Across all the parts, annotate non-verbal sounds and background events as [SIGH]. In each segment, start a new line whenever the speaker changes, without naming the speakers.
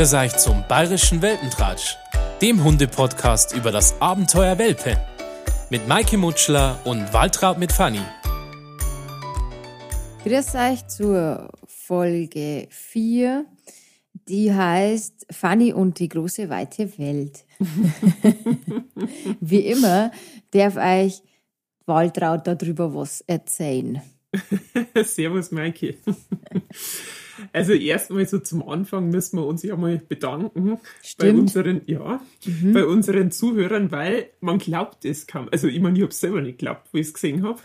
Grüß euch zum Bayerischen Welpentratsch, dem Hundepodcast über das Abenteuer Welpe. Mit Maike Mutschler und Waltraud mit Fanny.
Grüß euch zur Folge 4, die heißt Fanny und die große weite Welt. [LAUGHS] Wie immer darf euch Waltraud darüber was erzählen. [LAUGHS]
Servus, Maike. [LAUGHS] Also erstmal so zum Anfang müssen wir uns ja mal bedanken
Stimmt.
bei unseren, ja, bei unseren Zuhörern, weil man glaubt es kaum. Also ich meine, ich habe selber nicht geglaubt, wo ich es gesehen habe.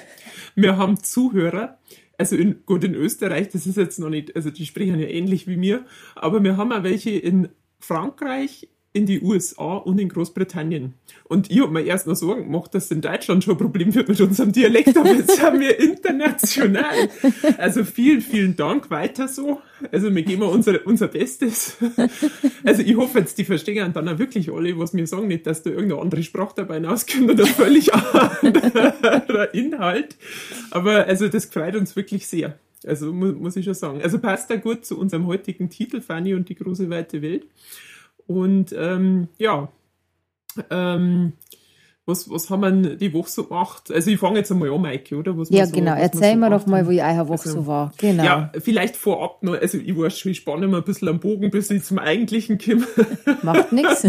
Wir haben Zuhörer, also in, gut in Österreich, das ist jetzt noch nicht, also die sprechen ja ähnlich wie mir, aber wir haben auch welche in Frankreich, in die USA und in Großbritannien. Und ich habe mir erst noch Sorgen gemacht, dass in Deutschland schon ein Problem wird mit unserem Dialekt, aber jetzt haben wir international. Also vielen, vielen Dank, weiter so. Also wir geben unser, unser Bestes. Also ich hoffe jetzt, die verstehen dann auch wirklich alle, was wir sagen, nicht, dass da irgendeine andere Sprache dabei rauskommt oder völlig [LAUGHS] anderer Inhalt. Aber also das freut uns wirklich sehr. Also mu muss ich schon sagen. Also passt da gut zu unserem heutigen Titel, Fanny und die große weite Welt. Und ähm, ja, ähm, was, was haben wir die Woche so gemacht? Also ich fange jetzt einmal an, Maike, oder? Was
Ja,
so,
genau. Erzähl
so
mir doch mal, wo ich eure Woche
Also,
so war. Genau.
Ja, vielleicht vorab noch, also ich weiß schon, ich spanne mal ein bisschen am Bogen, bis ich zum eigentlichen komme. [LAUGHS]
Macht nichts.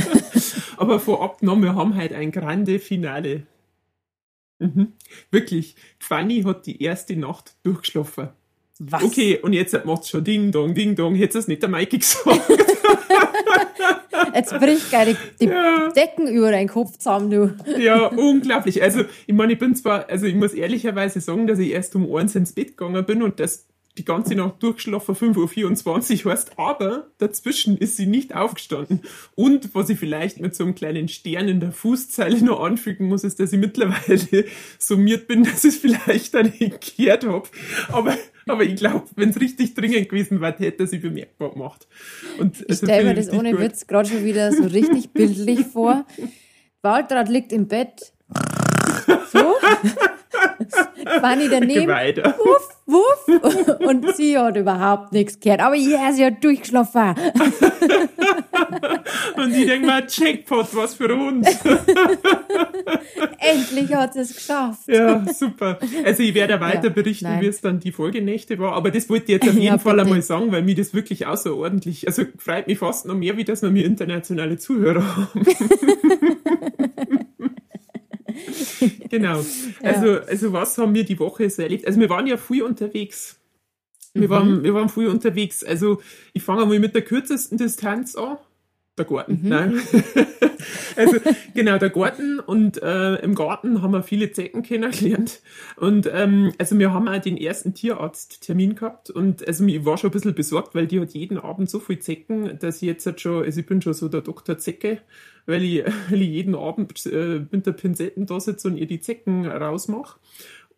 [LAUGHS]
Aber vorab noch, wir haben heute ein grande Finale. Mhm. Wirklich, Fanny hat die erste Nacht durchgeschlafen.
Was?
Okay, und jetzt macht's schon Ding Dong, Ding Dong. Hätte es nicht der Maike [LAUGHS] gesagt.
Jetzt bricht gleich die, die
Ja.
Decken über deinen Kopf zusammen, du.
Ja, unglaublich. Also, ich meine, ich bin zwar, also ich muss ehrlicherweise sagen, dass ich erst um eins ins Bett gegangen bin und das die ganze Nacht durchgeschlafen, 5.24 Uhr heißt, aber dazwischen ist sie nicht aufgestanden. Und was ich vielleicht mit so einem kleinen Stern in der Fußzeile noch anfügen muss, ist, dass ich mittlerweile [LAUGHS] summiert bin, dass ich es vielleicht dann gekehrt habe. Aber, aber ich glaube, wenn es richtig dringend gewesen wäre, hätte er sie bemerkbar gemacht. Und
Ich stelle mir das ohne
gut.
Witz gerade schon wieder so richtig bildlich vor. Waltraud liegt im Bett. So. [LAUGHS] Fanny daneben. Wuff, wuff. [LAUGHS] Und sie hat überhaupt nichts gehört. Aber ja, sie hat durchgeschlafen. [LAUGHS]
Und ich denke mal, Jackpot, was für uns.
Endlich hat sie es geschafft.
Ja, super. Also ich werde weiter
Ja,
berichten,
nein.
wie es dann die Folgenächte war. Aber das wollte ich jetzt auf jeden
Ja,
Fall einmal sagen, weil mir das wirklich außerordentlich, also freut mich fast noch mehr, wie dass wir mir internationale Zuhörer haben. [LAUGHS] genau. Also, also was haben wir die Woche so erlebt? Also wir waren ja früh unterwegs. Wir, waren, wir waren früh unterwegs. Also ich fange mal mit der kürzesten Distanz an. Der Garten, nein. [LAUGHS] also genau, der Garten und äh, im Garten haben wir viele Zecken kennengelernt. Und ähm, also wir haben auch den ersten Tierarzttermin gehabt und also ich war schon ein bisschen besorgt, weil die hat jeden Abend so viel Zecken, dass ich jetzt halt schon, also ich bin schon so der Doktor Zecke, weil ich, [LAUGHS] weil ich jeden Abend äh, mit der Pinzetten da sitze und ihr die Zecken rausmache.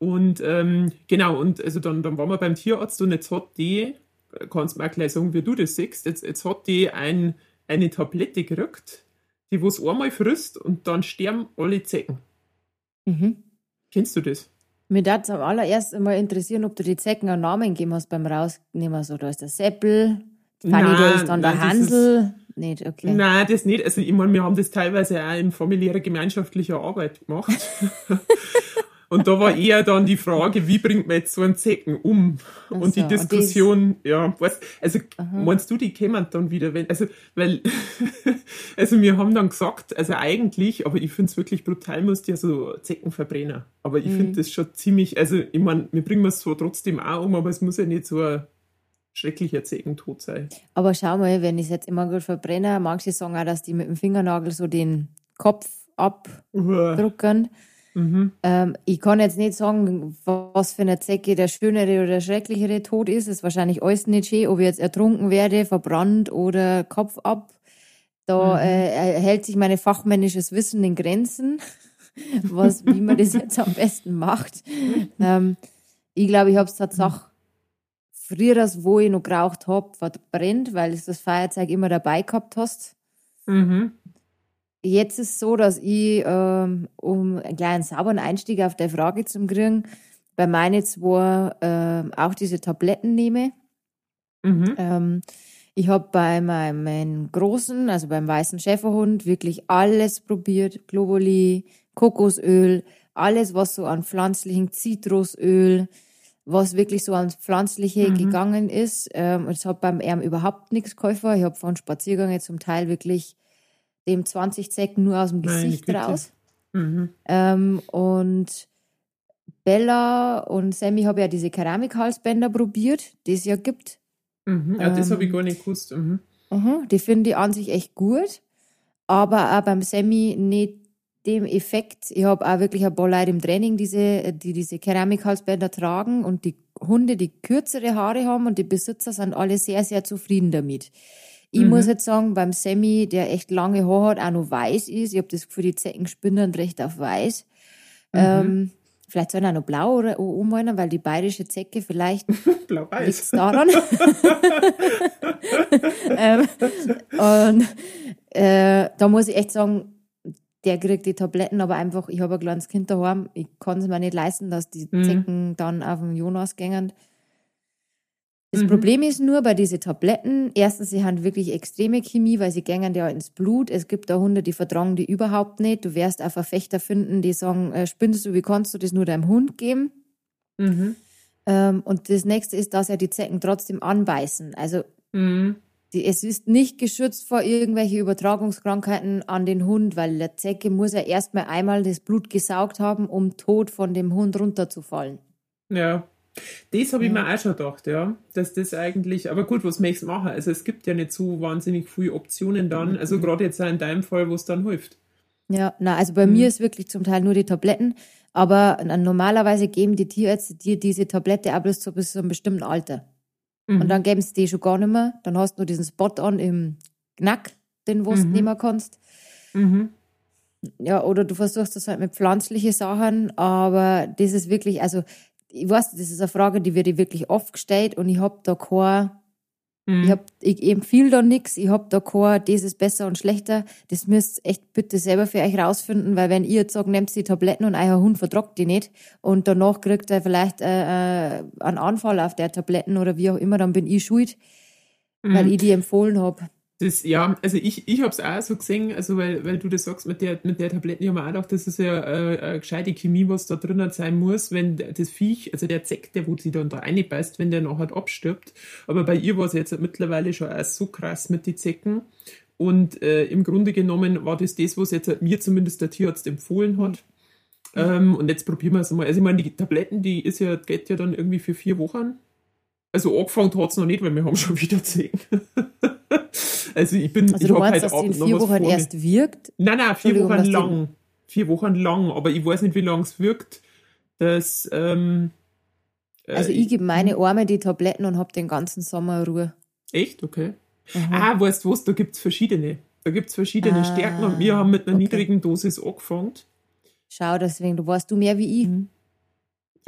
Und ähm, genau, und also dann, dann waren wir beim Tierarzt und jetzt hat die, kannst du mir auch gleich sagen, wie du das siehst, jetzt, jetzt hat die ein, eine Tablette gekriegt, die was einmal frisst und dann sterben alle Zecken.
Mhm.
Kennst du das?
Mir darf es am allerersten mal interessieren, ob du die Zecken einen Namen gegeben hast beim Rausnehmen. So, da ist der Seppel, Fanny, da ist dann der
nein, das
Hansel. Nicht, okay.
Nein, das nicht. Also ich meine, wir haben das teilweise auch in familiärer gemeinschaftlicher Arbeit gemacht. [LAUGHS] und da war eher dann die Frage, wie bringt man jetzt so einen Zecken um?
Ach
Und die
so, und
Diskussion, ja, weißt, also meinst du, die kämen dann wieder, wenn, also, weil, [LAUGHS] also wir haben dann gesagt, also eigentlich, aber ich finde es wirklich brutal, musst ja so Zecken verbrennen. Aber ich
Mhm.
finde das schon ziemlich, also ich meine, wir bringen es zwar trotzdem auch um, aber es muss ja nicht so ein schrecklicher Zeckentod sein.
Aber schau mal, wenn ich es jetzt immer gut verbrenne, manche sagen auch, dass die mit dem Fingernagel so den Kopf abdrucken.
Mhm.
Ähm, ich kann jetzt nicht sagen, was für eine Zecke der schönere oder der schrecklichere Tod ist. Ist wahrscheinlich alles nicht schön, ob ich jetzt ertrunken werde, verbrannt oder Kopf ab. Da
Mhm.
äh, hält sich meine fachmännisches Wissen in Grenzen, [LAUGHS] was, wie man das jetzt am besten macht. Ähm, ich glaube, ich habe es tatsächlich früher, das, wo ich noch geraucht habe, verbrennt, weil du das Feuerzeug immer dabei gehabt hast.
Mhm.
Jetzt ist es so, dass ich, ähm, um einen kleinen sauberen Einstieg auf der Frage zu kriegen, bei meinen zwei ähm, auch diese Tabletten nehme.
Mhm.
Ähm, Ich habe bei meinem großen, also beim weißen Schäferhund, wirklich alles probiert. Globuli, Kokosöl, alles, was so an pflanzlichen Zitrusöl, was wirklich so ans Pflanzliche mhm. gegangen ist. Ähm, es hat beim Erm überhaupt nichts geholfen. Ich habe von Spaziergängen zum Teil wirklich dem 20 Zecken nur aus dem Gesicht raus. Mhm. Ähm, und Bella und Sammy haben ja diese Keramikhalsbänder probiert, die es ja gibt.
Mhm. Ja, das habe ich ähm, gar nicht gewusst. Mhm.
Uh die finde ich an sich echt gut, aber auch beim Sammy nicht dem Effekt. Ich habe auch wirklich ein paar Leute im Training, diese, die diese Keramikhalsbänder tragen und die Hunde, die kürzere Haare haben und die Besitzer sind alle sehr, sehr zufrieden damit. Ich mhm. muss jetzt sagen, beim Sammy, der echt lange Haare hat, auch noch weiß ist, ich habe das Gefühl, die Zecken spinnen recht auf weiß. Mhm. Ähm, vielleicht sollen auch noch blau oder umwollen, weil die bayerische Zecke vielleicht [LAUGHS]
blau-weiß
daran. [LAUGHS] ähm, und äh, da muss ich echt sagen, der kriegt die Tabletten, aber einfach, ich habe ein kleines Kind daheim, ich kann es mir nicht leisten, dass die mhm. Zecken dann auf den Jonas gängen. Das mhm. Problem ist nur bei diesen Tabletten, erstens, sie haben wirklich extreme Chemie, weil sie gängen ja ins Blut. Es gibt da Hunde, die vertragen die überhaupt nicht. Du wirst auch Verfechter finden, die sagen, äh, spinnst du, wie kannst du das nur deinem Hund geben? Mhm. Ähm, und das nächste ist, dass ja die Zecken trotzdem anbeißen. Also mhm. die, es ist nicht geschützt vor irgendwelche Übertragungskrankheiten an den Hund, weil der Zecke muss ja erstmal einmal das Blut gesaugt haben, um tot von dem Hund runterzufallen.
Ja. Das habe ich mir auch schon gedacht, ja, dass das eigentlich, aber gut, was möchtest du machen? Also es gibt ja nicht so wahnsinnig viele Optionen dann, also mhm. gerade jetzt auch in deinem Fall, wo es dann hilft.
Ja, na, also bei mhm. mir ist wirklich zum Teil nur die Tabletten, aber normalerweise geben die Tierärzte dir diese Tablette auch bloß so bis zu einem bestimmten Alter. Mhm. Und dann geben sie die schon gar nicht mehr, dann hast du nur diesen Spot on im Knack, den du mhm. nehmen kannst. Mhm. Ja, oder du versuchst das halt mit pflanzlichen Sachen, aber das ist wirklich, also ich weiß, das ist eine Frage, die wird ich wirklich oft gestellt und ich habe da kein, mhm. ich, hab, ich empfehle da nichts, ich habe da kein, das ist besser und schlechter. Das müsst ihr echt bitte selber für euch rausfinden, weil wenn ihr jetzt sagt, nehmt die Tabletten und euer Hund vertragt die nicht und danach kriegt er vielleicht äh, äh, einen Anfall auf der Tabletten oder wie auch immer, dann bin ich schuld, mhm. weil ich die empfohlen habe.
Das, ja, also ich, ich habe es auch so gesehen, also weil, weil du das sagst mit der, mit der Tabletten, ich habe mir auch gedacht, das ist ja äh, eine gescheite Chemie, was da drinnen sein muss, wenn das Viech, also der Zeck, der wo sie dann da reinbeißt, wenn der nachher abstirbt. Aber bei ihr war es jetzt mittlerweile schon auch so krass mit den Zecken. Und äh, im Grunde genommen war das das, was jetzt mir zumindest der Tierarzt empfohlen hat. Mhm. Ähm, und jetzt probieren wir es mal. Also ich meine, die Tabletten, die ist ja, geht ja dann irgendwie für vier Wochen. Also angefangen hat es noch nicht, weil wir haben schon [LAUGHS] wieder zehn. Also ich bin,
also
ich
habe halt dass Abend in vier Wochen erst wirkt?
Nein, nein, vier Wochen lang. Vier Wochen lang, aber ich weiß nicht, wie lange es wirkt. Das, ähm,
äh, also ich, gebe meine Arme die Tabletten und habe den ganzen Sommer Ruhe.
Echt? Okay. Mhm. Ah, weißt du was, da gibt es verschiedene. Da gibt es verschiedene ah, Stärken und wir haben mit einer okay. niedrigen Dosis angefangen.
Schau, deswegen, du weißt du mehr wie ich. Mhm.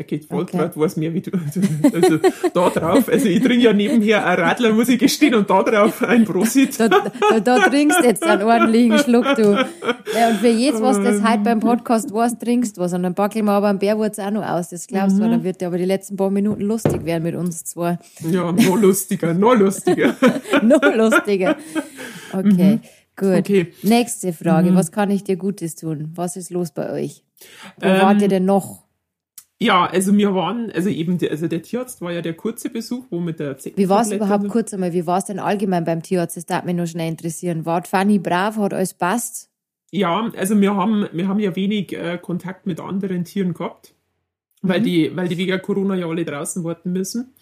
Er geht voll okay. weiß mehr wie du. [LAUGHS] Also da drauf, also ich trinke ja nebenher ein Radler, muss ich gestehen, und da drauf ein Prosit.
Da, da, da trinkst jetzt einen ordentlichen Schluck, du. Ja, und für jedes, was das heute beim Podcast weißt, trinkst was. Und dann packe ich mir aber einen Bärwurz auch noch aus. Das glaubst du, mhm. dann wird der aber die letzten paar Minuten lustig werden mit uns zwei.
Ja, noch lustiger, noch lustiger. [LAUGHS]
noch lustiger. Okay. Mhm. Gut. Okay. Nächste Frage. Mhm. Was kann ich dir Gutes tun? Was ist los bei euch? Wo ähm, wart ihr denn noch?
Ja, also wir waren, also eben, der, also der Tierarzt war ja der kurze Besuch, wo mit der
Zecken Wie war es überhaupt kurz einmal, wie war es denn allgemein beim Tierarzt? Das darf mich nur schnell interessieren. War Fanny brav, hat alles passt?
Ja, also wir haben, wir haben ja wenig äh, Kontakt mit anderen Tieren gehabt, mhm. weil die, weil die wegen Corona ja alle draußen warten müssen.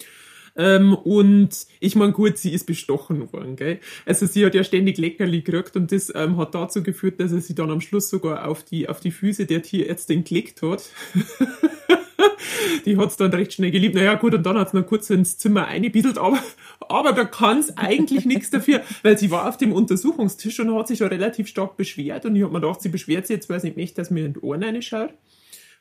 Ähm, und ich meine, gut, sie ist bestochen worden, gell? Also sie hat ja ständig Leckerli gekriegt und das ähm, hat dazu geführt, dass er sie dann am Schluss sogar auf die, auf die Füße der Tierärztin gelegt hat. [LAUGHS] die hat es dann recht schnell geliebt. Naja, gut, und dann hat sie noch kurz ins Zimmer eingebieselt, aber, aber da kann es eigentlich nichts dafür, weil sie war auf dem Untersuchungstisch und hat sich schon relativ stark beschwert und ich habe mir gedacht, sie beschwert sich jetzt, weil sie nicht, dass mir in die Ohren reinschaut.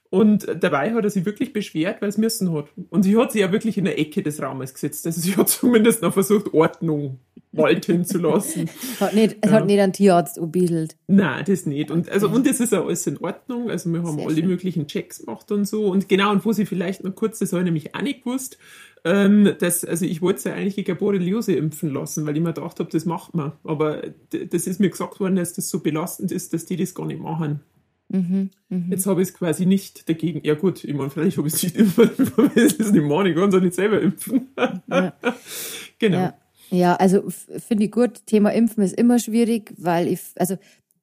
Und dabei hat er sich wirklich beschwert, weil es müssen hat. Und sie hat sich ja wirklich in der Ecke des Raumes gesetzt. Also sie hat zumindest noch versucht, Ordnung walten zu lassen. [LAUGHS]
hat nicht, es ja. hat nicht einen Tierarzt umbiedelt.
Nein, das nicht. Und, also, und das ist auch alles in Ordnung. Also wir haben Sehr alle schön. möglichen Checks gemacht und so. Und genau, und wo sie vielleicht noch kurz, das habe ich nämlich auch nicht gewusst, ähm, das, also ich wollte ja eigentlich gegen Borreliose impfen lassen, weil ich mir gedacht habe, das macht man. Aber das ist mir gesagt worden, dass das so belastend ist, dass die das gar nicht machen. Mhm, mh. Jetzt habe ich es quasi nicht dagegen. Ja gut, ich meine, vielleicht habe ich es nicht impfen, [LAUGHS] das ist nicht machen, ich kann es nicht selber impfen. Ja. [LAUGHS]
genau. Ja. ja also finde ich gut, Thema Impfen ist immer schwierig, weil ich, also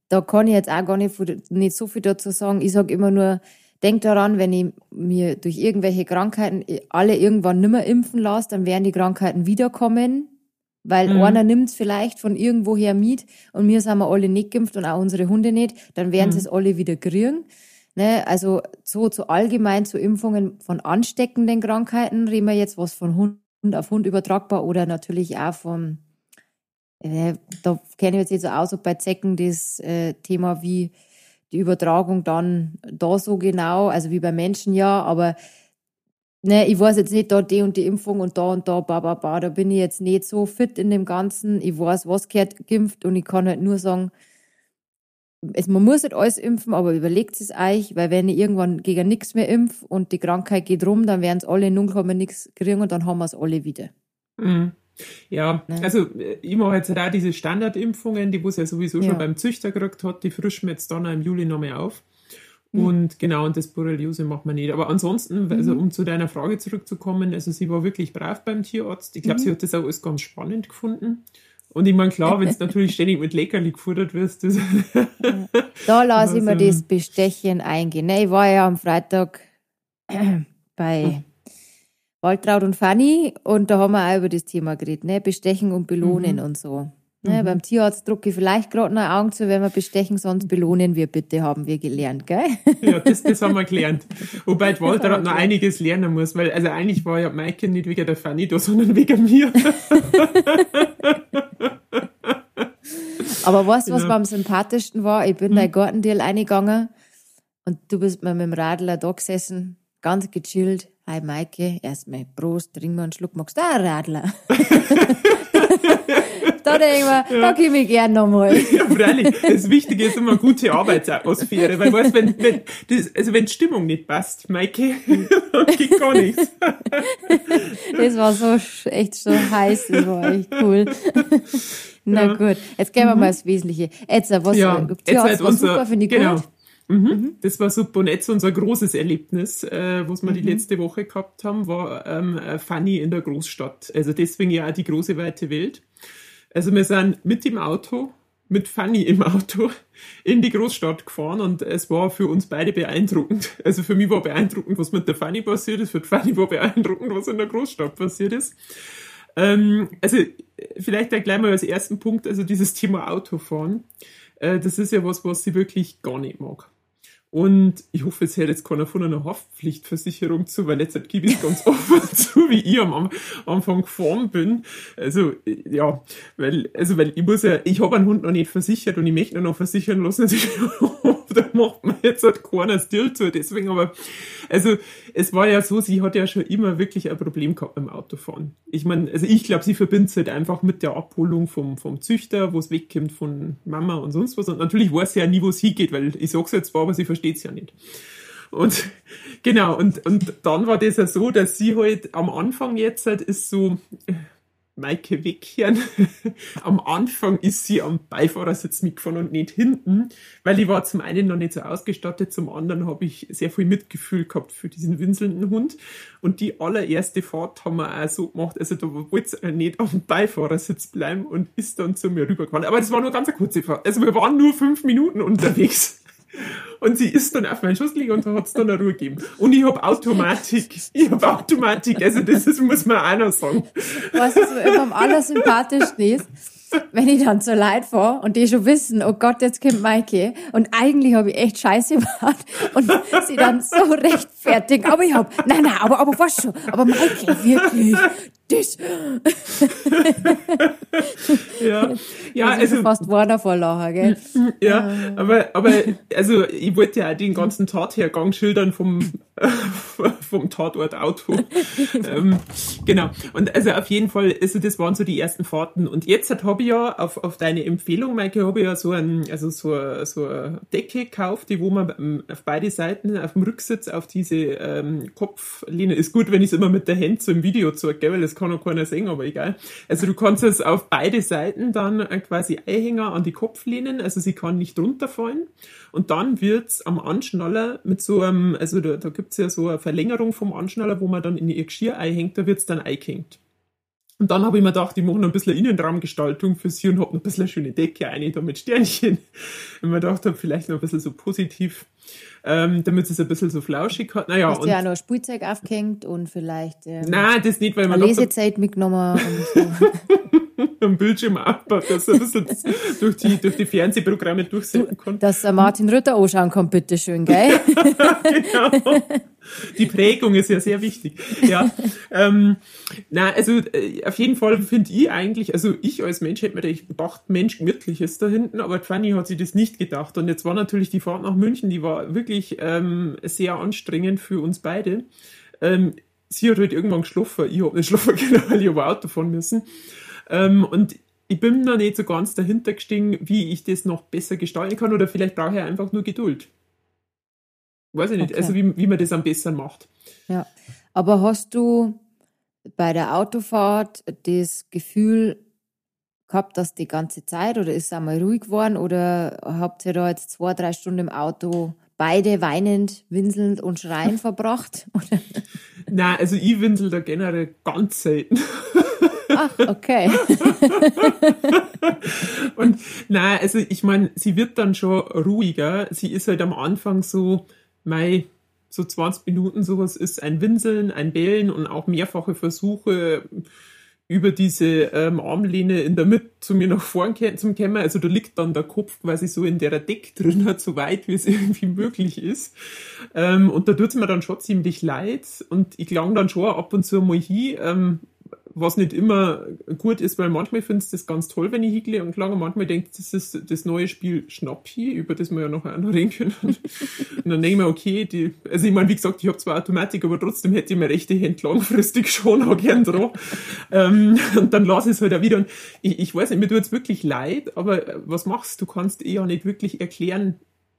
da kann ich jetzt auch gar nicht, nicht so viel dazu sagen. Ich sage immer nur, denk daran, wenn ich mir durch irgendwelche Krankheiten alle irgendwann nimmer impfen lasse, dann werden die Krankheiten wiederkommen, weil mhm. einer nimmt es vielleicht von irgendwoher mit und wir sind wir alle nicht geimpft und auch unsere Hunde nicht, dann werden mhm. sie es alle wieder kriegen. Ne, also so zu allgemein zu Impfungen von ansteckenden Krankheiten reden wir jetzt was von Hund auf Hund übertragbar oder natürlich auch von, äh, da kenne ich jetzt nicht so aus, ob bei Zecken das äh, Thema wie die Übertragung dann da so genau, also wie bei Menschen ja, aber ne, ich weiß jetzt nicht, da die und die Impfung und da und da, ba, ba, ba, da bin ich jetzt nicht so fit in dem Ganzen. Ich weiß, was gehört geimpft und ich kann halt nur sagen, es, man muss nicht alles impfen, aber überlegt es euch, weil wenn ich irgendwann gegen nichts mehr impf und die Krankheit geht rum, dann werden es alle in Null nichts kriegen und dann haben wir es alle wieder.
Mhm. Ja, ne? also äh, ich mache jetzt auch diese Standardimpfungen, die es ja sowieso ja. schon beim Züchter gekriegt hat, die frischen wir jetzt dann im Juli nochmal auf. Mhm. Und genau, und das Borreliose macht man nicht. Aber ansonsten, also mhm. um zu deiner Frage zurückzukommen, also sie war wirklich brav beim Tierarzt. Ich glaube, mhm. sie hat das auch alles ganz spannend gefunden. Und ich meine, klar, wenn es [LAUGHS] natürlich ständig mit Leckerli gefordert wirst, das
da lasse [LAUGHS] ich mir das Bestechen eingehen. Ich war ja am Freitag [CLEARS THROAT] bei Waltraud und Fanny und da haben wir auch über das Thema geredet, ne? Bestechen und Belohnen mhm. und so. Ne? Mhm. Beim Tierarzt drucke ich vielleicht gerade noch Augen zu, wenn wir bestechen, sonst belohnen wir bitte, haben wir gelernt, gell?
Ja, das, das haben wir gelernt. [LAUGHS] Wobei die Waltraud noch einiges lernen muss, weil also eigentlich war ja Maike nicht wegen der Fanny da, sondern wegen mir. [LAUGHS]
Aber weißt du, was genau. am sympathischsten war? Ich bin mhm. dein Gartendeal eingegangen und du bist mir mit dem Radler da gesessen, ganz gechillt Hi Maike, erstmal Prost, trinken wir einen Schluck, magst du auch einen Radler? [LAUGHS] da denke ich mir, ja. da komme ich gern nochmal. [LAUGHS]
Ja, freilich. Das Wichtige ist immer gute Arbeitsatmosphäre, weil weißt, wenn, wenn, das, also wenn Stimmung nicht passt, Maike, [LAUGHS] dann geht gar nichts.
das war so, echt so heiß, das war echt cool. [LAUGHS] Na ja. gut, jetzt gehen wir mhm. mal das Wesentliche. Jetzt, was, ja, jetzt halt unser, super, finde ich genau. gut.
Mhm. Mhm. Das war super. Und jetzt unser großes Erlebnis, äh, was wir mhm. die letzte Woche gehabt haben, war ähm, Funny in der Großstadt. Also deswegen ja auch die große weite Welt. Also wir sind mit dem Auto, mit Fanny im Auto in die Großstadt gefahren und es war für uns beide beeindruckend. Also für mich war beeindruckend, was mit der Fanny passiert ist, für die Fanny war beeindruckend, was in der Großstadt passiert ist. Ähm, also vielleicht gleich mal als ersten Punkt, also dieses Thema Autofahren. Äh, das ist ja was, was sie wirklich gar nicht mag. Und ich hoffe, es hört jetzt keiner von einer Haftpflichtversicherung zu, weil jetzt gebe ich es ganz [LAUGHS] offen zu, wie ich am Anfang gefahren bin. Also, ja, weil, also, weil ich muss ja, ich habe einen Hund noch nicht versichert und ich möchte ihn noch versichern lassen. Also, [LAUGHS] da macht man jetzt halt keiner Stil zu. Deswegen aber, also, es war ja so, sie hat ja schon immer wirklich ein Problem gehabt beim Autofahren. Ich meine, also ich glaube, sie verbindet es halt einfach mit der Abholung vom, vom Züchter, wo es wegkommt von Mama und sonst was. Und natürlich weiß sie ja nie, wo es hingeht, weil ich sag's jetzt zwar, aber sie versteht versteht's ja nicht. Und genau, und, und dann war das ja so, dass sie halt am Anfang jetzt halt ist so, Maike wegkehren. [LAUGHS] am Anfang ist sie am Beifahrersitz mitgefahren und nicht hinten, weil ich war zum einen noch nicht so ausgestattet, zum anderen habe ich sehr viel Mitgefühl gehabt für diesen winselnden Hund. Und die allererste Fahrt haben wir auch so gemacht, also da wollte sie nicht auf dem Beifahrersitz bleiben und ist dann zu mir rübergefahren. Aber das war nur ganz eine kurze Fahrt. Also wir waren nur fünf Minuten unterwegs. Und sie ist dann auf meinen Schuss gelegen und hat es dann eine Ruhe gegeben. Und ich habe Automatik. Ich habe Automatik. Also das ist, muss man auch noch sagen.
Was so immer am allersympathischsten ist, wenn ich dann zur Leid fahre und die schon wissen, oh Gott, jetzt kommt Maike und eigentlich habe ich echt Scheiße gemacht und sie dann so rechtfertigen, aber ich habe, nein, nein, aber, aber was schon, aber Maike, wirklich, das.
Ja, ja
also fast Warner vor Lacher, gell?
Ja, aber, aber, also, ich wollte ja auch den ganzen Tathergang schildern vom, [LAUGHS] vom Tatort Auto. [LAUGHS] ähm, genau. Und also auf jeden Fall, also das waren so die ersten Fahrten. Und jetzt habe ich ja auf, auf deine Empfehlung, Maike, habe ich ja so ein, also so, so eine Decke gekauft, die wo man auf beide Seiten auf dem Rücksitz auf diese ähm, Kopflehne, ist gut, wenn ich es immer mit der Hand so im Video zeige, weil das kann auch keiner sehen, aber egal. Also du kannst es auf beide Seiten dann quasi Einhänger an die Kopflehnen, also sie kann nicht runterfallen. Und dann wird's am Anschnaller mit so einem, also da, da gibt's ja so eine Verlängerung vom Anschnaller, wo man dann in ihr Geschirr einhängt, da wird's dann eingehängt. Und dann habe ich mir gedacht, ich mache noch ein bisschen Innenraumgestaltung für sie und habe noch ein bisschen eine schöne Decke eine, da mit Sternchen. [LAUGHS] Und mir gedacht habe, vielleicht noch ein bisschen so positiv, ähm, damit es ein bisschen so flauschig hat. Naja,
Hast und, ja noch Spielzeug aufgehängt und vielleicht
ähm, Nein, das nicht, weil man
Lesezeit mitgenommen und [LAUGHS] so.
am Bildschirm abbaut, dass er ein bisschen durch die, durch die Fernsehprogramme durchsetzen kann.
Dass er Martin Rütter anschauen kann, bitteschön, gell? [LAUGHS] genau.
Die Prägung ist ja sehr wichtig. Ja, ähm, na, also äh, auf jeden Fall finde ich eigentlich, also ich als Mensch hätte mir gedacht, Mensch, gemütliches da hinten, aber Fanny hat sich das nicht gedacht. Und jetzt war natürlich die Fahrt nach München, die war wirklich ähm, sehr anstrengend für uns beide. Ähm, sie hat halt irgendwann geschlafen, ich habe nicht schlafen [LAUGHS] können, weil ich aber Auto fahren müssen. Ähm, und ich bin da nicht so ganz dahinter gestiegen, wie ich das noch besser gestalten kann oder vielleicht brauche ich einfach nur Geduld. Weiß ich nicht, okay. also wie, wie man das am besten macht.
Ja, aber hast du bei der Autofahrt das Gefühl gehabt, dass die ganze Zeit oder ist es einmal ruhig geworden oder habt ihr da jetzt zwei, drei Stunden im Auto beide weinend, winselnd und schreiend verbracht? [LAUGHS]
Nein, also ich winsel da generell ganz selten.
Ach, okay. [LAUGHS]
und na, also ich meine, sie wird dann schon ruhiger. Sie ist halt am Anfang so, mei, so 20 Minuten sowas ist ein Winseln, ein Bellen und auch mehrfache Versuche über diese ähm, Armlehne in der Mitte zu mir nach vorn zum Kämmer. Also da liegt dann der Kopf quasi so in der Deck drin, hat [LAUGHS] so weit wie es irgendwie möglich ist. Ähm, und da tut es mir dann schon ziemlich leid. Und ich klang dann schon ab und zu mal hin. Ähm, was nicht immer gut ist, weil manchmal findest du das ganz toll, wenn ich higle und klang und manchmal denkt das ist das neue Spiel Schnappi, über das wir ja noch reden können. [LAUGHS] und dann denke ich mir, okay, die, also ich meine, wie gesagt, ich habe zwar Automatik, aber trotzdem hätte ich mir rechte Hand langfristig [LAUGHS] schon auch gern dran. ähm, und dann lasse ich es halt auch wieder. Und ich, ich weiß nicht, mir tut es wirklich leid, aber was machst du? Du kannst eh ja nicht wirklich erklären,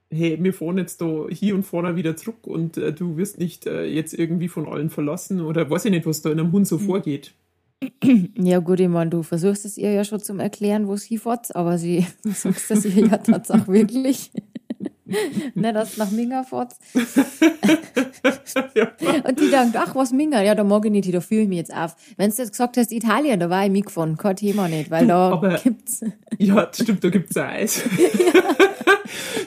hey, wir fahren jetzt da hier und vorne wieder zurück und äh, du wirst nicht äh, jetzt irgendwie von allen verlassen oder weiß ich nicht, was da in einem Hund so mhm. vorgeht. [CLEARS THROAT]
Ja, gut, ich meine, du versuchst es ihr ja schon zum Erklären, wo es hinfährt, aber sie [LAUGHS] sagst es ihr ja tatsächlich wirklich. [LAUGHS] Nicht, dass nach Minga fährt. [LAUGHS] und die denkt, ach, was Minga? Ja, da mag ich nicht, da fühle ich mich jetzt auf. Wenn du jetzt gesagt hast, Italien, da war ich mitgefahren, kein Thema nicht, weil da aber, gibt's.
Ja, stimmt, da gibt's Eis.